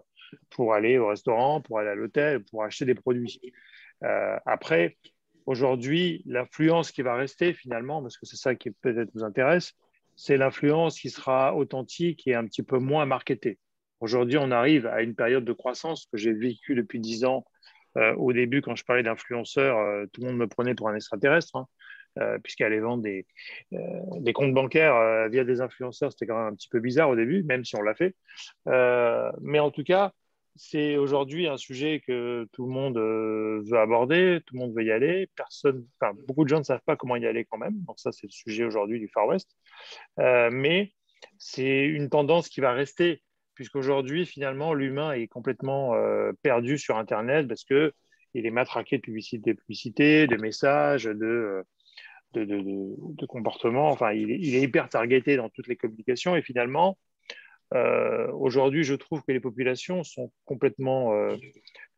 pour aller au restaurant, pour aller à l'hôtel, pour acheter des produits. Euh, après, Aujourd'hui, l'influence qui va rester finalement, parce que c'est ça qui peut-être vous intéresse, c'est l'influence qui sera authentique et un petit peu moins marketée. Aujourd'hui, on arrive à une période de croissance que j'ai vécue depuis dix ans. Euh, au début, quand je parlais d'influenceurs, euh, tout le monde me prenait pour un extraterrestre, hein, euh, puisqu'elle allait vendre des, euh, des comptes bancaires euh, via des influenceurs. C'était quand même un petit peu bizarre au début, même si on l'a fait. mais en tout cas, c'est aujourd'hui un sujet que tout le monde veut aborder, tout le monde veut y aller. Personne, beaucoup de gens ne savent pas comment y aller quand même. Donc ça, c'est le sujet aujourd'hui du Far West. Mais c'est une tendance qui va rester, puisqu'aujourd'hui, finalement, l'humain est complètement perdu sur Internet parce que il est matraqué de publicité, de publicité, de messages, de, de, comportements. Enfin, il est, il hyper targeté dans toutes les communications et finalement, euh, aujourd'hui, je trouve que les populations sont complètement euh,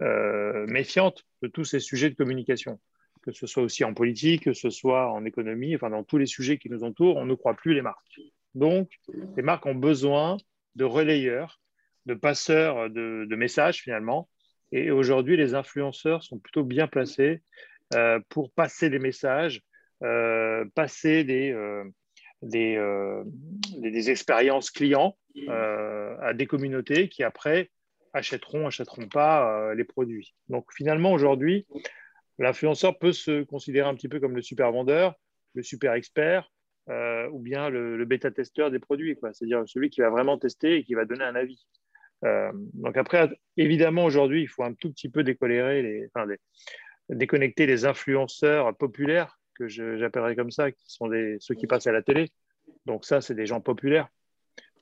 euh, méfiantes de tous ces sujets de communication, que ce soit aussi en politique, que ce soit en économie, enfin dans tous les sujets qui nous entourent, on ne croit plus les marques. Donc, les marques ont besoin de relayeurs, de passeurs de, de messages finalement. Et aujourd'hui, les influenceurs sont plutôt bien placés pour passer des messages, passer des, des, des, expériences clients euh, à des communautés qui après achèteront, achèteront pas euh, les produits. Donc finalement aujourd'hui, l'influenceur peut se considérer un petit peu comme le super vendeur, le super expert euh, ou bien le, bêta-testeur des produits, c'est-à-dire celui qui va vraiment tester et qui va donner un avis. donc après, évidemment, aujourd'hui, il faut un tout petit peu décolérer les, enfin, déconnecter les influenceurs populaires, que j'appellerais comme ça, qui sont ceux qui passent à la télé. Donc ça, c'est des gens populaires.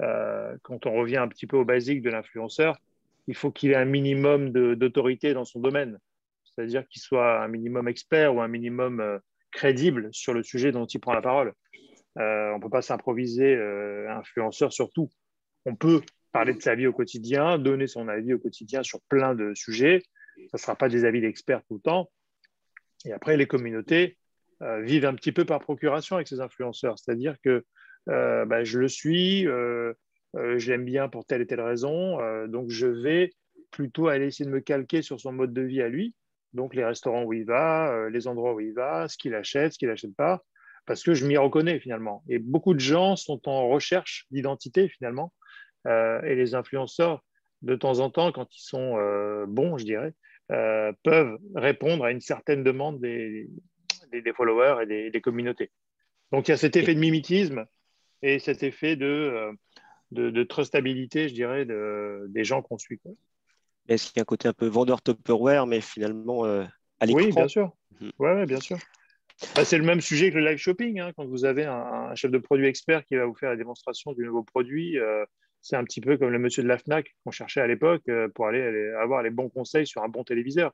Euh, quand on revient un petit peu au basique de l'influenceur, il faut qu'il ait un minimum d'autorité dans son domaine, c'est-à-dire qu'il soit un minimum expert ou un minimum euh, crédible sur le sujet dont il prend la parole. Euh, on ne peut pas s'improviser influenceur sur tout. On peut parler de sa vie au quotidien, donner son avis au quotidien sur plein de sujets. Ça ne sera pas des avis d'experts tout le temps. Et après, les communautés vivent un petit peu par procuration avec ces influenceurs. C'est-à-dire que euh, bah, je le suis, euh, euh, je l'aime bien pour telle et telle raison, donc je vais plutôt aller essayer de me calquer sur son mode de vie à lui, donc les restaurants où il va, les endroits où il va, ce qu'il achète, ce qu'il n'achète pas, parce que je m'y reconnais finalement. Et beaucoup de gens sont en recherche d'identité finalement, et les influenceurs, de temps en temps, quand ils sont bons, je dirais, peuvent répondre à une certaine demande des, des, followers et des, des, communautés. Donc il y a cet effet de mimétisme et cet effet de, euh, de, de trustabilité, je dirais, de, des gens qu'on suit. Est-ce qu'il y a un côté un peu vendeur Tupperware, mais finalement euh, à l'écran? Oui, bien sûr. Mhm. Ouais, bien sûr. Bah, c'est le même sujet que le live shopping. Hein. Quand vous avez un, chef de produit expert qui va vous faire la démonstration du nouveau produit, euh, c'est un petit peu comme le monsieur de la FNAC qu'on cherchait à l'époque pour aller, avoir les bons conseils sur un bon téléviseur.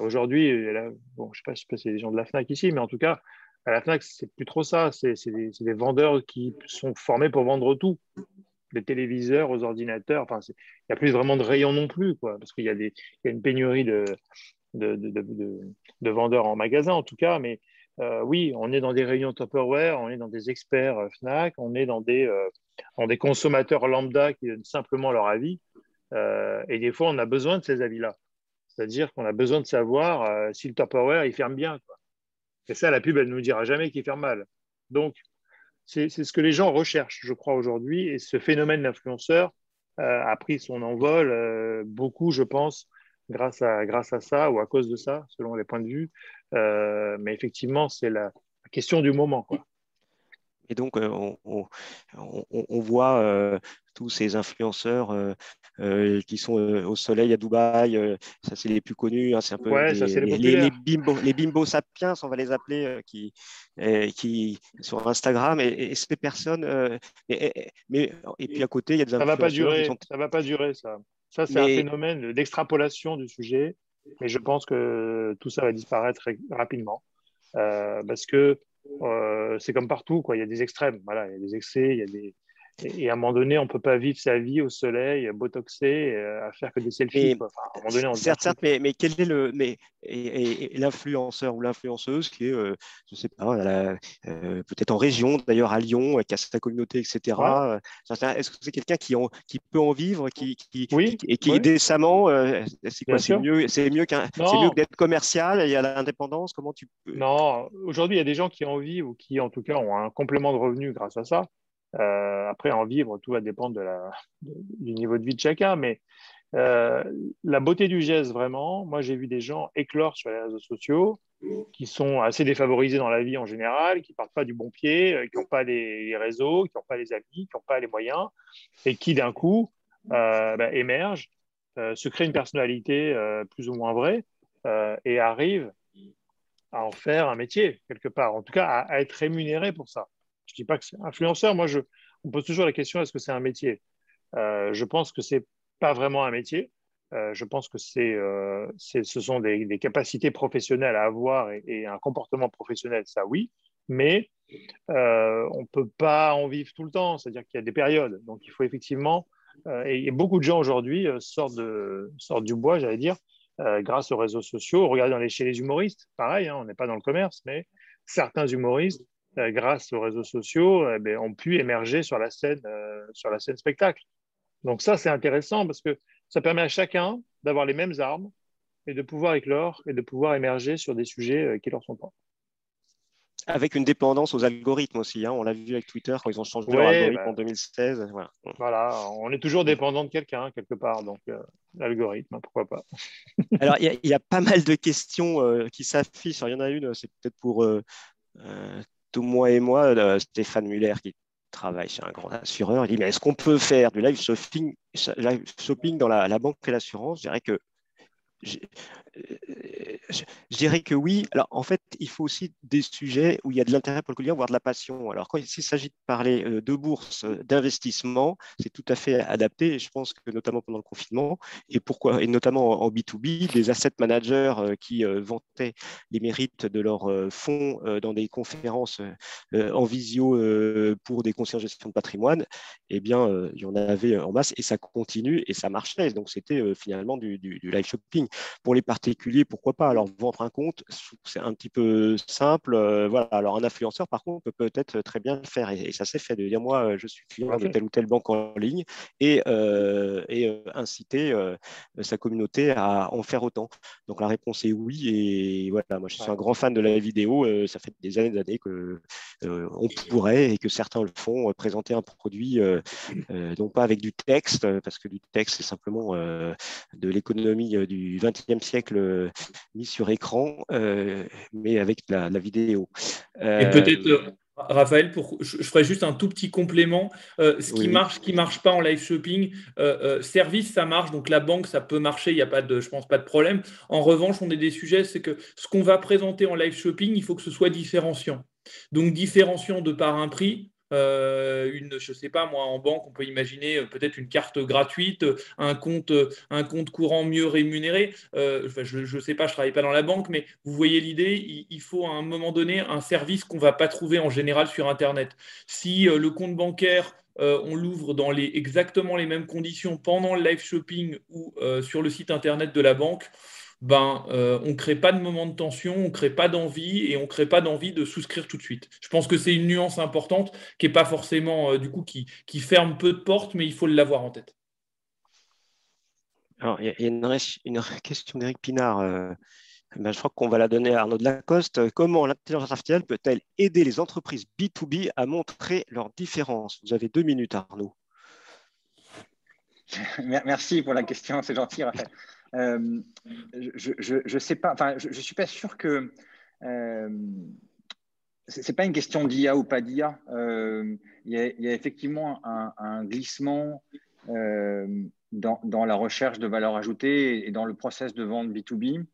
Aujourd'hui, bon, je ne sais pas si c'est des gens de la FNAC ici, mais en tout cas, à la FNAC, c'est plus trop ça. C'est des, vendeurs qui sont formés pour vendre tout. Des téléviseurs aux ordinateurs. Il n'y a plus vraiment de rayons non plus, parce qu'il y, a une pénurie de, de, vendeurs en magasin, en tout cas. Mais euh, oui, on est dans des rayons Tupperware, on est dans des experts euh, FNAC, on est euh, dans des consommateurs lambda qui donnent simplement leur avis. et des fois, on a besoin de ces avis-là. C'est-à-dire qu'on a besoin de savoir si le Tupperware, il ferme bien. Et ça, la pub, elle ne nous dira jamais qu'il ferme mal. Donc, c'est ce que les gens recherchent, je crois, aujourd'hui. Et ce phénomène d'influenceur a pris son envol, beaucoup, je pense, grâce à, grâce à ça ou à cause de ça, selon les points de vue. mais effectivement, c'est la, question du moment. Quoi. Et donc, on, voit tous ces influenceurs euh, euh, qui sont euh, au soleil à Dubaï. ça, c'est les plus connus. Hein, c'est un peu les, bimbo, les bimbo sapiens, on va les appeler, qui, qui sur Instagram. Et, ces personnes. mais, et puis à côté, il y a des ça va pas durer. Ça va pas durer, ça. Ça, c'est un phénomène d'extrapolation du sujet. Mais je pense que tout ça va disparaître rapidement. parce que c'est comme partout, quoi. il y a des extrêmes, voilà, il y a des excès, il y a des, et, à un moment donné, on ne peut pas vivre sa vie au soleil, botoxé, euh, à faire que des selfies. à un moment donné, on certes, certes, mais, mais, quel est le, mais et, l'influenceur ou l'influenceuse qui est, euh, je ne sais pas, euh, peut-être en région, d'ailleurs à Lyon, qui a sa communauté, etc. Est-ce que c'est quelqu'un qui, qui peut en vivre, qui, qui oui, et qui est décemment, c'est mieux, c'est mieux qu'un, mieux que d'être commercial. Il y a l'indépendance? Comment tu peux? Non, aujourd'hui, il y a des gens qui en vivent ou qui, en tout cas, ont un complément de revenus grâce à ça. Euh, après, en vivre, tout va dépendre du niveau de vie de chacun. Mais euh, la beauté du geste, vraiment, moi j'ai vu des gens éclore sur les réseaux sociaux qui sont assez défavorisés dans la vie en général, qui partent pas du bon pied, euh, qui n'ont pas les, réseaux, qui n'ont pas les amis, qui n'ont pas les moyens, et qui d'un coup bah, émergent, se créent une personnalité plus ou moins vraie et arrivent à en faire un métier quelque part, en tout cas à, à être rémunérés pour ça. Je ne dis pas que c'est influenceur. Moi, je, on pose toujours la question est-ce que c'est un métier? Euh, Je pense que ce n'est pas vraiment un métier. Euh, je pense que c'est, euh, ce sont des, capacités professionnelles à avoir et, un comportement professionnel, ça oui, mais on ne peut pas en vivre tout le temps, c'est-à-dire qu'il y a des périodes. Donc il faut effectivement, et, beaucoup de gens aujourd'hui sortent, sortent du bois, j'allais dire, grâce aux réseaux sociaux. Regardez chez les humoristes, pareil, hein, on n'est pas dans le commerce, mais certains humoristes euh, grâce aux réseaux sociaux, eh ben, ont pu émerger sur la scène, euh, sur la scène spectacle. Donc ça, c'est intéressant parce que ça permet à chacun d'avoir les mêmes armes et de pouvoir éclore et de pouvoir émerger sur des sujets euh, qui leur sont pas. Avec une dépendance aux algorithmes aussi. Hein. On l'a vu avec Twitter quand ils ont changé leur algorithme bah, en 2016. Voilà. on est toujours dépendant de quelqu'un quelque part. Donc l'algorithme, pourquoi pas. Alors il y, a pas mal de questions qui s'affichent. Il y en a une, c'est peut-être pour moi et moi, Stéphane Muller, qui travaille chez un grand assureur, il dit Mais est-ce qu'on peut faire du live shopping, dans la, la banque et l'assurance? Je dirais que je, dirais que oui. Alors, en fait, il faut aussi des sujets où il y a de l'intérêt pour le client, voire de la passion. Alors, quand il s'agit de parler euh, de bourse, euh, d'investissement, c'est tout à fait adapté. Et je pense que notamment pendant le confinement, et pourquoi, et notamment en B2B, des asset managers euh, qui vantaient les mérites de leurs fonds dans des conférences en visio pour des conseils en gestion de patrimoine, eh bien, il y en avait en masse et ça continue et ça marchait. Donc, c'était finalement du, du live shopping. Pour les pourquoi pas? Alors, vendre un compte, c'est un petit peu simple. Euh, voilà. Alors, un influenceur, par contre, peut peut-être très bien le faire. Et, ça s'est fait de dire, moi, euh, je suis client de telle ou telle banque en ligne et, euh, et inciter sa communauté à en faire autant. Donc, la réponse est oui. Et voilà, moi, je suis un grand fan de la vidéo. ça fait des années d'années que on pourrait et que certains le font, présenter un produit, non pas avec du texte, parce que du texte, c'est simplement de l'économie du 20e siècle euh, mis sur écran, euh, mais avec la, vidéo. Et peut-être. Euh, Raphaël, pour, je, ferai juste un tout petit complément. ce qui marche, ce qui marche pas en live shopping, service, ça marche. Donc la banque, ça peut marcher. Il n'y a pas de, je pense, pas de problème. En revanche, on a des sujets, c'est que ce qu'on va présenter en live shopping, il faut que ce soit différenciant. Donc différenciant de par un prix, euh, une, je sais pas moi, en banque, on peut imaginer euh, peut-être une carte gratuite, un compte, un compte courant mieux rémunéré. Euh, je ne sais pas, je travaille pas dans la banque, mais vous voyez l'idée. Il, faut à un moment donné un service qu'on va pas trouver en général sur Internet. Si le compte bancaire on l'ouvre dans les, exactement les mêmes conditions pendant le live shopping ou sur le site internet de la banque, ben, euh, on ne crée pas de moment de tension, on ne crée pas d'envie et on ne crée pas d'envie de souscrire tout de suite. Je pense que c'est une nuance importante qui n'est pas forcément, euh, du coup, qui, ferme peu de portes, mais il faut l'avoir en tête. Alors, il y a une, question d'Éric Pinard. Euh, ben, je crois qu'on va la donner à Arnaud de Lacoste. Comment l'intelligence artificielle peut-elle aider les entreprises B2B à montrer leurs différences? Vous avez deux minutes, Arnaud. Merci pour la question, c'est gentil, Raphaël. Euh, je ne sais pas, enfin, je ne suis pas sûr que euh, ce n'est pas une question d'IA ou pas d'IA. Euh, il y, a effectivement un, glissement dans, dans, la recherche de valeur ajoutée et dans le process de vente B2B.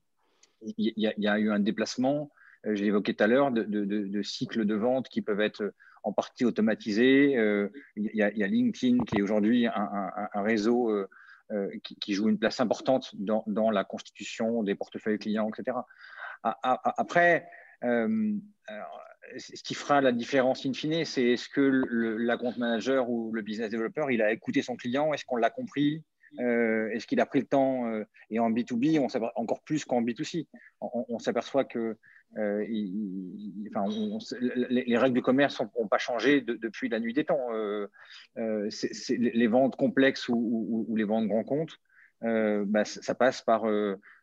Il y, a, eu un déplacement, j'ai évoqué tout à l'heure, de, cycles de vente qui peuvent être en partie automatisés. Il y, a LinkedIn qui est aujourd'hui un, réseau euh, qui, joue une place importante dans, la constitution des portefeuilles clients, etc. Après, euh, ce qui fera la différence in fine, c'est est-ce que la compte manager ou le business developer, il a écouté son client, est-ce qu'on l'a compris, euh, est-ce qu'il a pris le temps Et en B2B, on encore plus qu'en B2C, on s'aperçoit que euh, les, règles du commerce n'ont pas changé depuis la nuit des temps. Euh, euh, les ventes complexes ou, les ventes grands comptes, bah, ça passe par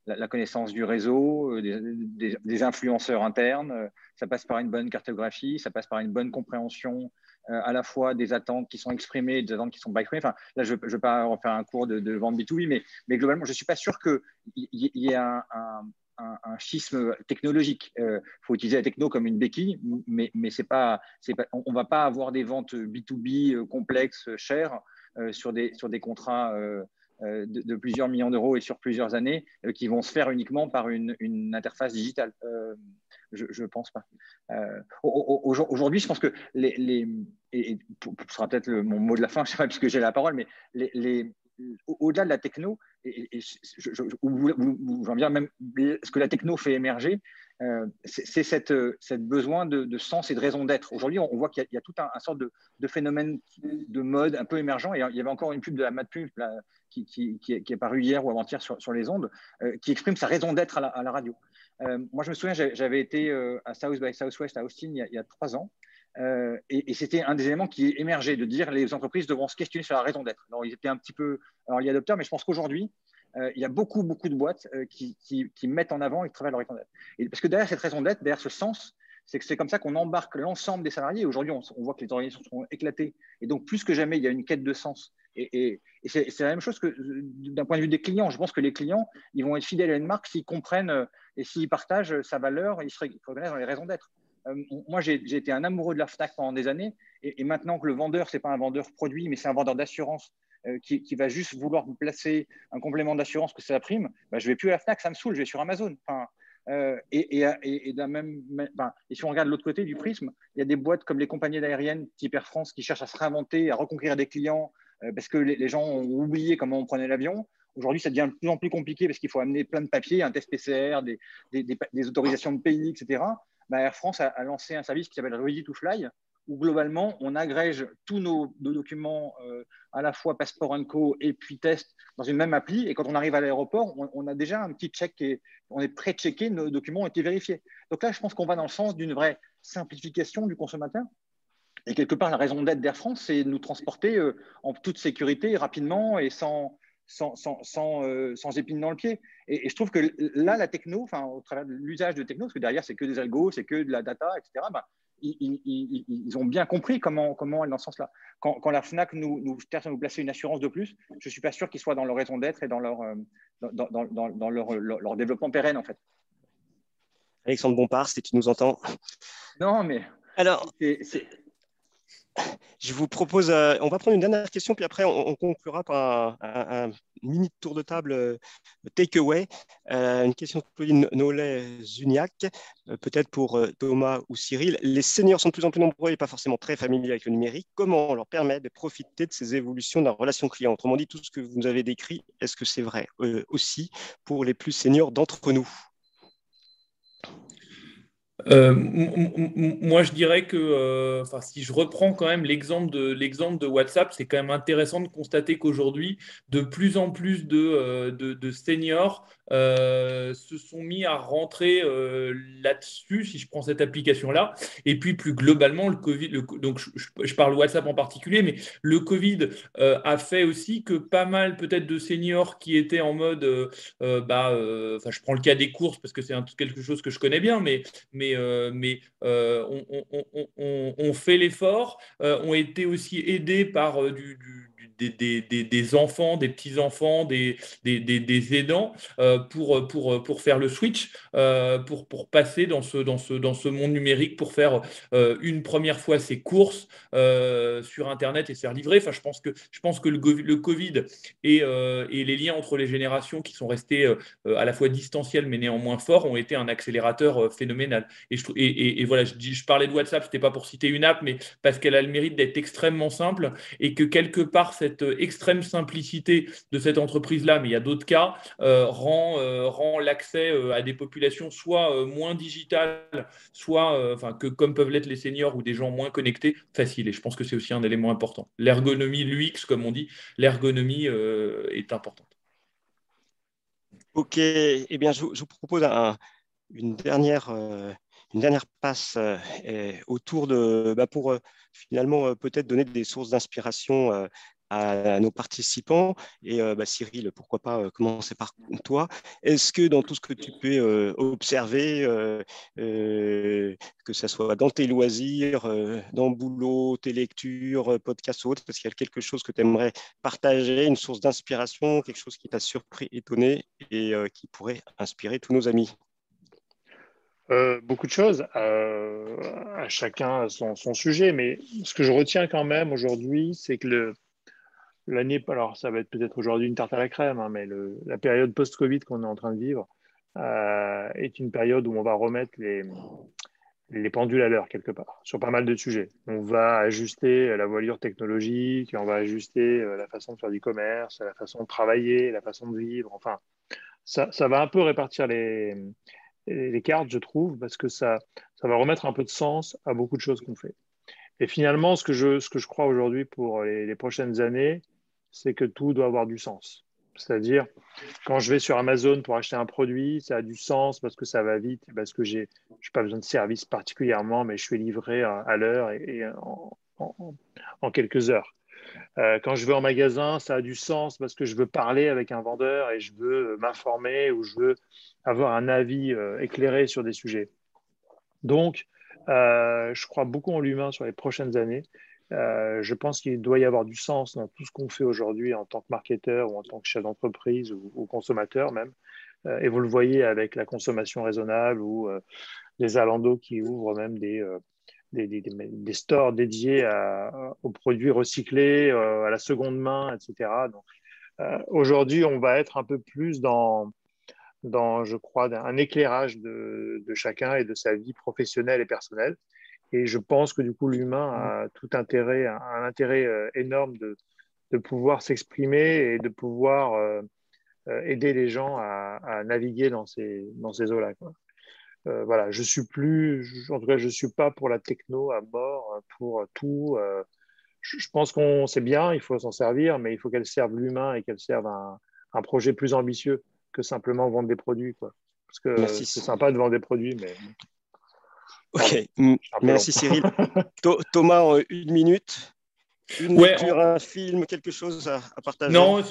la, connaissance du réseau, des, influenceurs internes, ça passe par une bonne cartographie, ça passe par une bonne compréhension à la fois des attentes qui sont exprimées des attentes qui sont pas exprimées. Enfin, là, je ne vais pas refaire un cours de, vente B2B, mais, globalement, je ne suis pas sûr qu'il y, y, ait un, schisme technologique. Il euh, faut utiliser la techno comme une béquille, mais, mais c'est pas, pas, on ne va pas avoir des ventes B2B euh, complexes, chères, euh, sur, des, sur des contrats de, plusieurs millions d'euros et sur plusieurs années qui vont se faire uniquement par une, une interface digitale. je ne pense pas. Aujourd'hui, je pense que les, les ce sera peut-être mon mot de la fin, je sais pas puisque j'ai la parole, mais les, les, au-delà de la techno, et, j'en viens même, ce que la techno fait émerger, euh, c'est cette, cette, besoin de, sens et de raison d'être. Aujourd'hui, on, voit qu'il y, a tout un, sorte de, phénomène de mode un peu émergent. Et il y avait encore une pub de la MadPub qui, qui, qui, est, parue hier ou avant-hier sur, les ondes, euh, qui exprime sa raison d'être à, la radio. Euh, moi, je me souviens, j'avais été à South by Southwest à Austin il y a trois ans. Euh, et, c'était un des éléments qui émergeait, de dire les entreprises devront se questionner sur la raison d'être. Alors, ils étaient un petit peu early adopteurs, mais je pense qu'aujourd'hui, euh, il y a beaucoup, beaucoup de boîtes euh, qui, mettent en avant et qui travaillent leur raison d'être. Et parce que derrière cette raison d'être, derrière ce sens, c'est que c'est comme ça qu'on embarque l'ensemble des salariés. Aujourd'hui, on, voit que les organisations sont éclatées. Et donc, plus que jamais, il y a une quête de sens. Et, c'est la même chose que d'un point de vue des clients. Je pense que les clients, ils vont être fidèles à une marque s'ils comprennent et s'ils partagent sa valeur, ils se reconnaissent dans les raisons d'être. Euh, moi, j'ai été un amoureux de la FNAC pendant des années. Et, maintenant que le vendeur, ce n'est pas un vendeur produit, mais c'est un vendeur d'assurance euh, qui, va juste vouloir me placer un complément d'assurance que c'est la prime, bah, je ne vais plus à la FNAC, ça me saoule, je vais sur Amazon. Euh, et, et, même, si on regarde l'autre côté du prisme, il y a des boîtes comme les compagnies aériennes type Air France qui cherchent à se réinventer, à reconquérir des clients parce que les, gens ont oublié comment on prenait l'avion. Aujourd'hui, ça devient de plus en plus compliqué parce qu'il faut amener plein de papiers, un test PCR, des autorisations de pays, etc. Bah, Air France a, lancé un service qui s'appelle Ready to Fly, où globalement, on agrège tous nos, documents, euh, à la fois passeport Co et puis test, dans une même appli. Et quand on arrive à l'aéroport, on, a déjà un petit check, et on est pré-checké, nos documents ont été vérifiés. Donc là, je pense qu'on va dans le sens d'une vraie simplification du consommateur. Et quelque part, la raison d'être d'Air France, c'est de nous transporter euh, en toute sécurité, rapidement et sans, sans, sans, euh, sans, épine dans le pied. Et, je trouve que là, la techno, enfin, au travers de l'usage de techno, parce que derrière, c'est que des algos, c'est que de la data, etc., bah, ils, ont bien compris comment, comment aller dans ce sens-là. Quand, la FNAC nous, nous nous placer une assurance de plus, je ne suis pas sûr qu'ils soient dans leur raison d'être et dans, leur, euh, dans, dans, dans leur, leur, développement pérenne, en fait. Alexandre Bompard, si tu nous entends. Non, mais. Alors, je vous propose, euh, on va prendre une dernière question, puis après on, conclura par un, mini tour de table euh, takeaway. Euh, une question de Claudine Nollet-Zuniac, peut-être pour Thomas ou Cyril. Les seniors sont de plus en plus nombreux et pas forcément très familiers avec le numérique. Comment on leur permet de profiter de ces évolutions de la relation client? Autrement dit, tout ce que vous nous avez décrit, est-ce que c'est vrai aussi pour les plus seniors d'entre nous? Euh, moi, je dirais que, euh, si je reprends quand même l'exemple de l'exemple de WhatsApp, c'est quand même intéressant de constater qu'aujourd'hui, de plus en plus de, euh, seniors se sont mis à rentrer là-dessus, si je prends cette application-là. Et puis, plus globalement, le Covid, donc je, je, parle WhatsApp en particulier, mais le Covid a fait aussi que pas mal peut-être de seniors qui étaient en mode, bah, enfin, je prends le cas des courses parce que c'est quelque chose que je connais bien, mais, mais mais, euh, euh, on, fait l'effort, euh, ont été aussi aidés par du des, enfants, des petits-enfants, des, des, aidants euh, pour, pour, pour faire le switch, euh, pour, pour passer dans ce, dans, ce, dans ce monde numérique, pour faire euh, une première fois ses courses sur Internet et se faire livrer. Enfin, je pense que, je pense que le, le Covid et, et les liens entre les générations qui sont restés à la fois distanciels mais néanmoins forts ont été un accélérateur phénoménal. Et, je, et, et, voilà, je, je parlais de WhatsApp, ce n'était pas pour citer une app, mais parce qu'elle a le mérite d'être extrêmement simple et que quelque part, cette cette extrême simplicité de cette entreprise-là, mais il y a d'autres cas, euh, rend, euh, rend l'accès euh, à des populations soit moins digitales, soit enfin, que comme peuvent l'être les seniors ou des gens moins connectés, facile. Et je pense que c'est aussi un élément important. L'ergonomie, l'UX, comme on dit, l'ergonomie est importante. Ok, eh bien, je, vous propose une dernière une dernière passe autour de, bah, pour finalement peut-être donner des sources d'inspiration à, nos participants. Et euh, bah, Cyril, pourquoi pas euh, commencer par toi. Est-ce que dans tout ce que tu peux euh, observer, que ce soit dans tes loisirs, dans le boulot, tes lectures, podcasts ou autres, est-ce qu'il y a quelque chose que tu aimerais partager, une source d'inspiration, quelque chose qui t'a surpris, étonné et qui pourrait inspirer tous nos amis? Beaucoup de choses, à chacun son, son, sujet, mais ce que je retiens quand même aujourd'hui, c'est que le, l'année, alors ça va être peut-être aujourd'hui une tarte à la crème, hein, mais la période post-Covid qu'on est en train de vivre euh, est une période où on va remettre les, les pendules à l'heure quelque part sur pas mal de sujets. On va ajuster la voilure technologique, on va ajuster euh, la façon de faire du commerce, la façon de travailler, la façon de vivre. Enfin, ça, va un peu répartir les, cartes, je trouve, parce que ça, va remettre un peu de sens à beaucoup de choses qu'on fait. Et finalement, ce que je, crois aujourd'hui pour les, prochaines années, c'est que tout doit avoir du sens. C'est-à-dire, quand je vais sur Amazon pour acheter un produit, ça a du sens parce que ça va vite, parce que je n'ai pas besoin de service particulièrement, mais je suis livré à, l'heure et, en, quelques heures. Euh, quand je vais en magasin, ça a du sens parce que je veux parler avec un vendeur et je veux m'informer ou je veux avoir un avis euh, éclairé sur des sujets. Donc, euh, je crois beaucoup en l'humain sur les prochaines années euh, je pense qu'il doit y avoir du sens dans tout ce qu'on fait aujourd'hui en tant que marketeur ou en tant que chef d'entreprise ou, consommateur même. Euh, et vous le voyez avec la consommation raisonnable ou euh, les Alando qui ouvrent même des, des, stores dédiés aux produits recyclés, à la seconde main, etc. Aujourd'hui, on va être un peu plus dans, dans je crois, un éclairage de chacun et de sa vie professionnelle et personnelle. Et je pense que du coup, l'humain a tout intérêt, un intérêt euh, énorme de, de pouvoir s'exprimer et de pouvoir euh, euh, aider les gens à, à, naviguer dans ces, dans ces eaux-là. Euh, voilà, je suis plus, en tout cas, je suis pas pour la techno à mort, pour tout. Je, je, pense qu'on sait bien, il faut s'en servir, mais il faut qu'elle serve l'humain et qu'elle serve un, un, projet plus ambitieux que simplement vendre des produits. Quoi. Parce que c'est sympa de vendre des produits, mais Ok, merci Cyril. Thomas, en une minute. Une lecture, un film, quelque chose à, partager Non,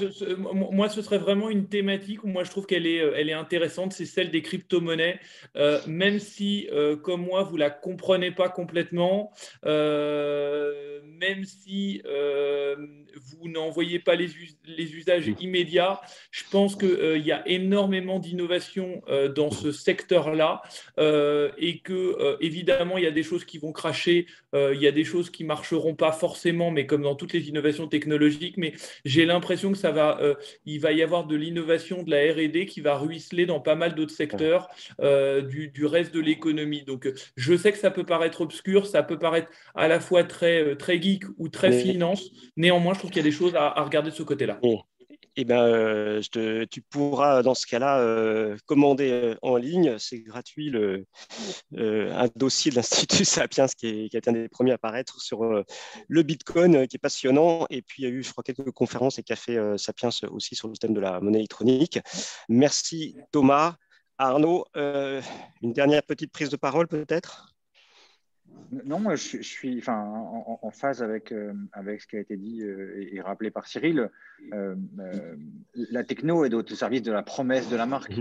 moi, ce serait vraiment une thématique où moi, je trouve qu'elle est, euh, elle est intéressante, c'est celle des crypto-monnaies. Euh, même si, euh, comme moi, vous ne la comprenez pas complètement, même si vous n'en voyez pas les, les, usages immédiats, je pense qu'il y a énormément d'innovation dans ce secteur-là et que, évidemment, il y a des choses qui vont cracher, il y a des choses qui ne marcheront pas forcément, mais comme dans toutes les innovations technologiques, mais j'ai l'impression que ça va, euh, il va y avoir de l'innovation, de la R&D qui va ruisseler dans pas mal d'autres secteurs euh, du, du, reste de l'économie. Donc, euh, je sais que ça peut paraître obscur, ça peut paraître à la fois très, très geek ou très finance. Néanmoins, je trouve qu'il y a des choses à, regarder de ce côté-là. Eh ben, tu pourras dans ce cas-là commander en ligne. C'est gratuit le, un dossier de l'Institut Sapiens qui, est, qui, a été un des premiers à apparaître sur le Bitcoin, qui est passionnant. Et puis, il y a eu, je crois, quelques conférences et cafés Sapiens aussi sur le thème de la monnaie électronique. Merci Thomas. Arnaud, une dernière petite prise de parole peut-être? Non, je, suis enfin, en, phase avec, euh, avec ce qui a été dit euh, et, rappelé par Cyril. Euh, la techno est au service de la promesse de la marque.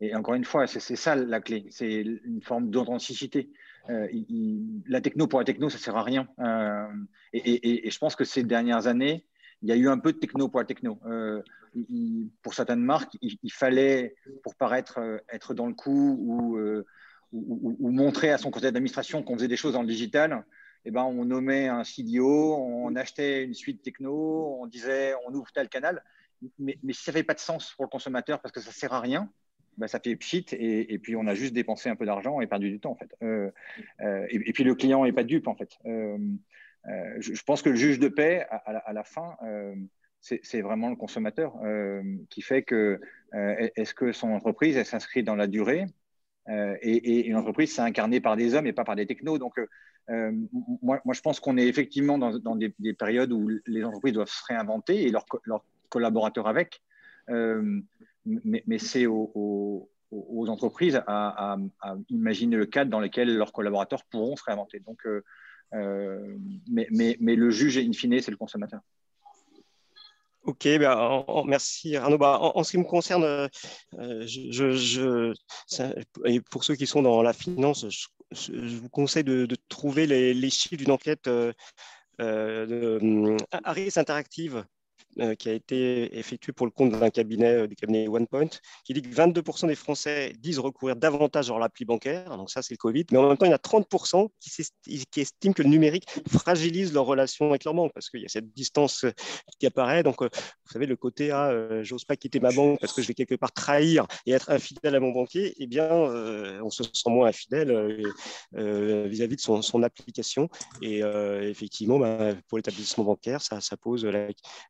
Et encore une fois, c'est ça la clé. C'est une forme d'authenticité. la techno pour la techno, ça ne sert à rien. Et, je pense que ces dernières années, il y a eu un peu de techno pour la techno. pour certaines marques, il, il, fallait, pour paraître être dans le coup ou ou, montrer à son conseil d'administration qu'on faisait des choses dans le digital, eh ben, on nommait un CDO, on achetait une suite techno, on disait on ouvre tel canal. Mais, mais si ça n'avait pas de sens pour le consommateur parce que ça ne sert à rien, ben, ça fait pchit et, et, puis on a juste dépensé un peu d'argent et perdu du temps en fait. Euh, euh, et, puis le client n'est pas dupe en fait. Euh, je, pense que le juge de paix à, la, fin, c'est vraiment le consommateur qui fait que est-ce que son entreprise s'inscrit dans la durée euh, et, une entreprise, c'est incarné par des hommes et pas par des technos. Donc, euh, euh, moi, moi, je pense qu'on est effectivement dans, des, périodes où les entreprises doivent se réinventer et leurs collaborateurs avec. mais, c'est aux, entreprises à, imaginer le cadre dans lequel leurs collaborateurs pourront se réinventer. Donc, mais, mais, le juge, in fine, c'est le consommateur. Ok, ben, merci Arnaud. Bah, en, ce qui me concerne, euh, je, et pour ceux qui sont dans la finance, je, vous conseille de, trouver les, chiffres d'une enquête euh, euh de hum, Harris Interactive euh, qui a été effectué pour le compte d'un cabinet, euh, du cabinet OnePoint, qui dit que 22% des Français disent recourir davantage à l'appli bancaire. Donc ça, c'est le Covid. Mais en même temps, il y a 30% qui, estiment que le numérique fragilise leur relation avec leur banque parce qu'il y a cette distance euh, qui apparaît. Donc, vous savez, le côté ah, j'ose pas quitter ma banque parce que je vais quelque part trahir et être infidèle à mon banquier. Eh bien, on se sent moins infidèle vis-à-vis de son, application. Et effectivement, bah, pour l'établissement bancaire, ça pose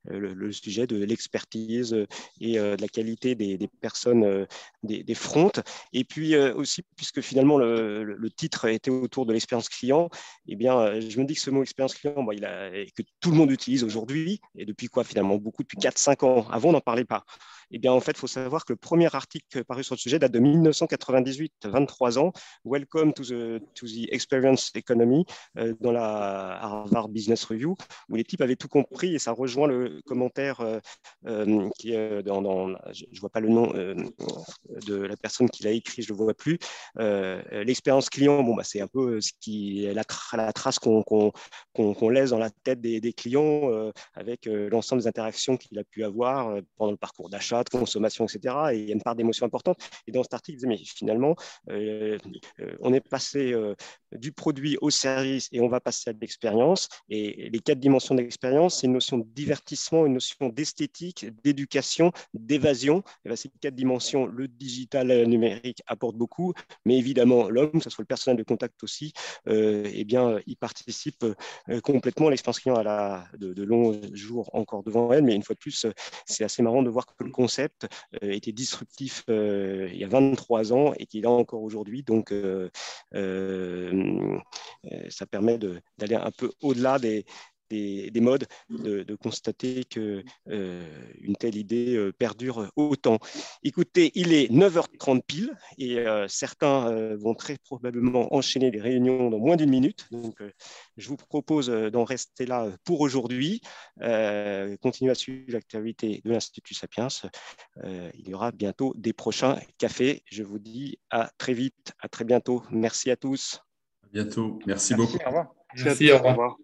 le, le sujet de l'expertise euh, et euh, de la qualité des, personnes euh, des, des, fronts. Et puis aussi, puisque finalement le, titre était autour de l'expérience client, eh bien, je me dis que ce mot expérience client, il a, que tout le monde utilise aujourd'hui, et depuis quoi finalement Beaucoup, depuis 4-5 ans. Avant, on n'en parlait pas. Eh bien, en fait, il faut savoir que le premier article paru sur le sujet date de 1998, 23 ans, Welcome to the, to the Experience Economy, dans la Harvard Business Review, où les types avaient tout compris, et ça rejoint le commentaire euh, euh, qui est dans, je ne vois pas le nom de la personne qui l'a écrit, je ne le vois plus. L'expérience client, bon, bah, c'est un peu ce qui est la, trace qu'on laisse dans la tête des, clients avec l'ensemble des interactions qu'il a pu avoir pendant le parcours d'achat de consommation, etc. Et il y a une part d'émotion importante. Et dans cet article, mais finalement, euh, euh, on est passé euh, du produit au service et on va passer à l'expérience. Et les quatre dimensions d'expérience, c'est une notion de divertissement, une notion d'esthétique, d'éducation, d'évasion. Et ben, ces quatre dimensions, le digital le numérique apportent beaucoup, mais évidemment, l'homme, que ce soit le personnel de contact aussi, eh bien, il participe complètement. L'expérience client a de, longs jours encore devant elle, mais une fois de plus, c'est assez marrant de voir que le concept euh, était disruptif euh, il y a 23 ans et qu'il est encore aujourd'hui. Donc, euh, ça permet d'aller un peu au-delà des, des, modes, de, constater qu'une euh, une telle idée euh, perdure autant. Écoutez, il est 9h30 pile et euh, certains vont très probablement enchaîner les réunions dans moins d'une minute. Donc, je vous propose d'en rester là pour aujourd'hui. continuez à suivre l'actualité de l'Institut Sapiens. il y aura bientôt des prochains cafés. Je vous dis à très vite, à très bientôt. Merci à tous. À bientôt. Merci, beaucoup. Au revoir. Merci, au revoir.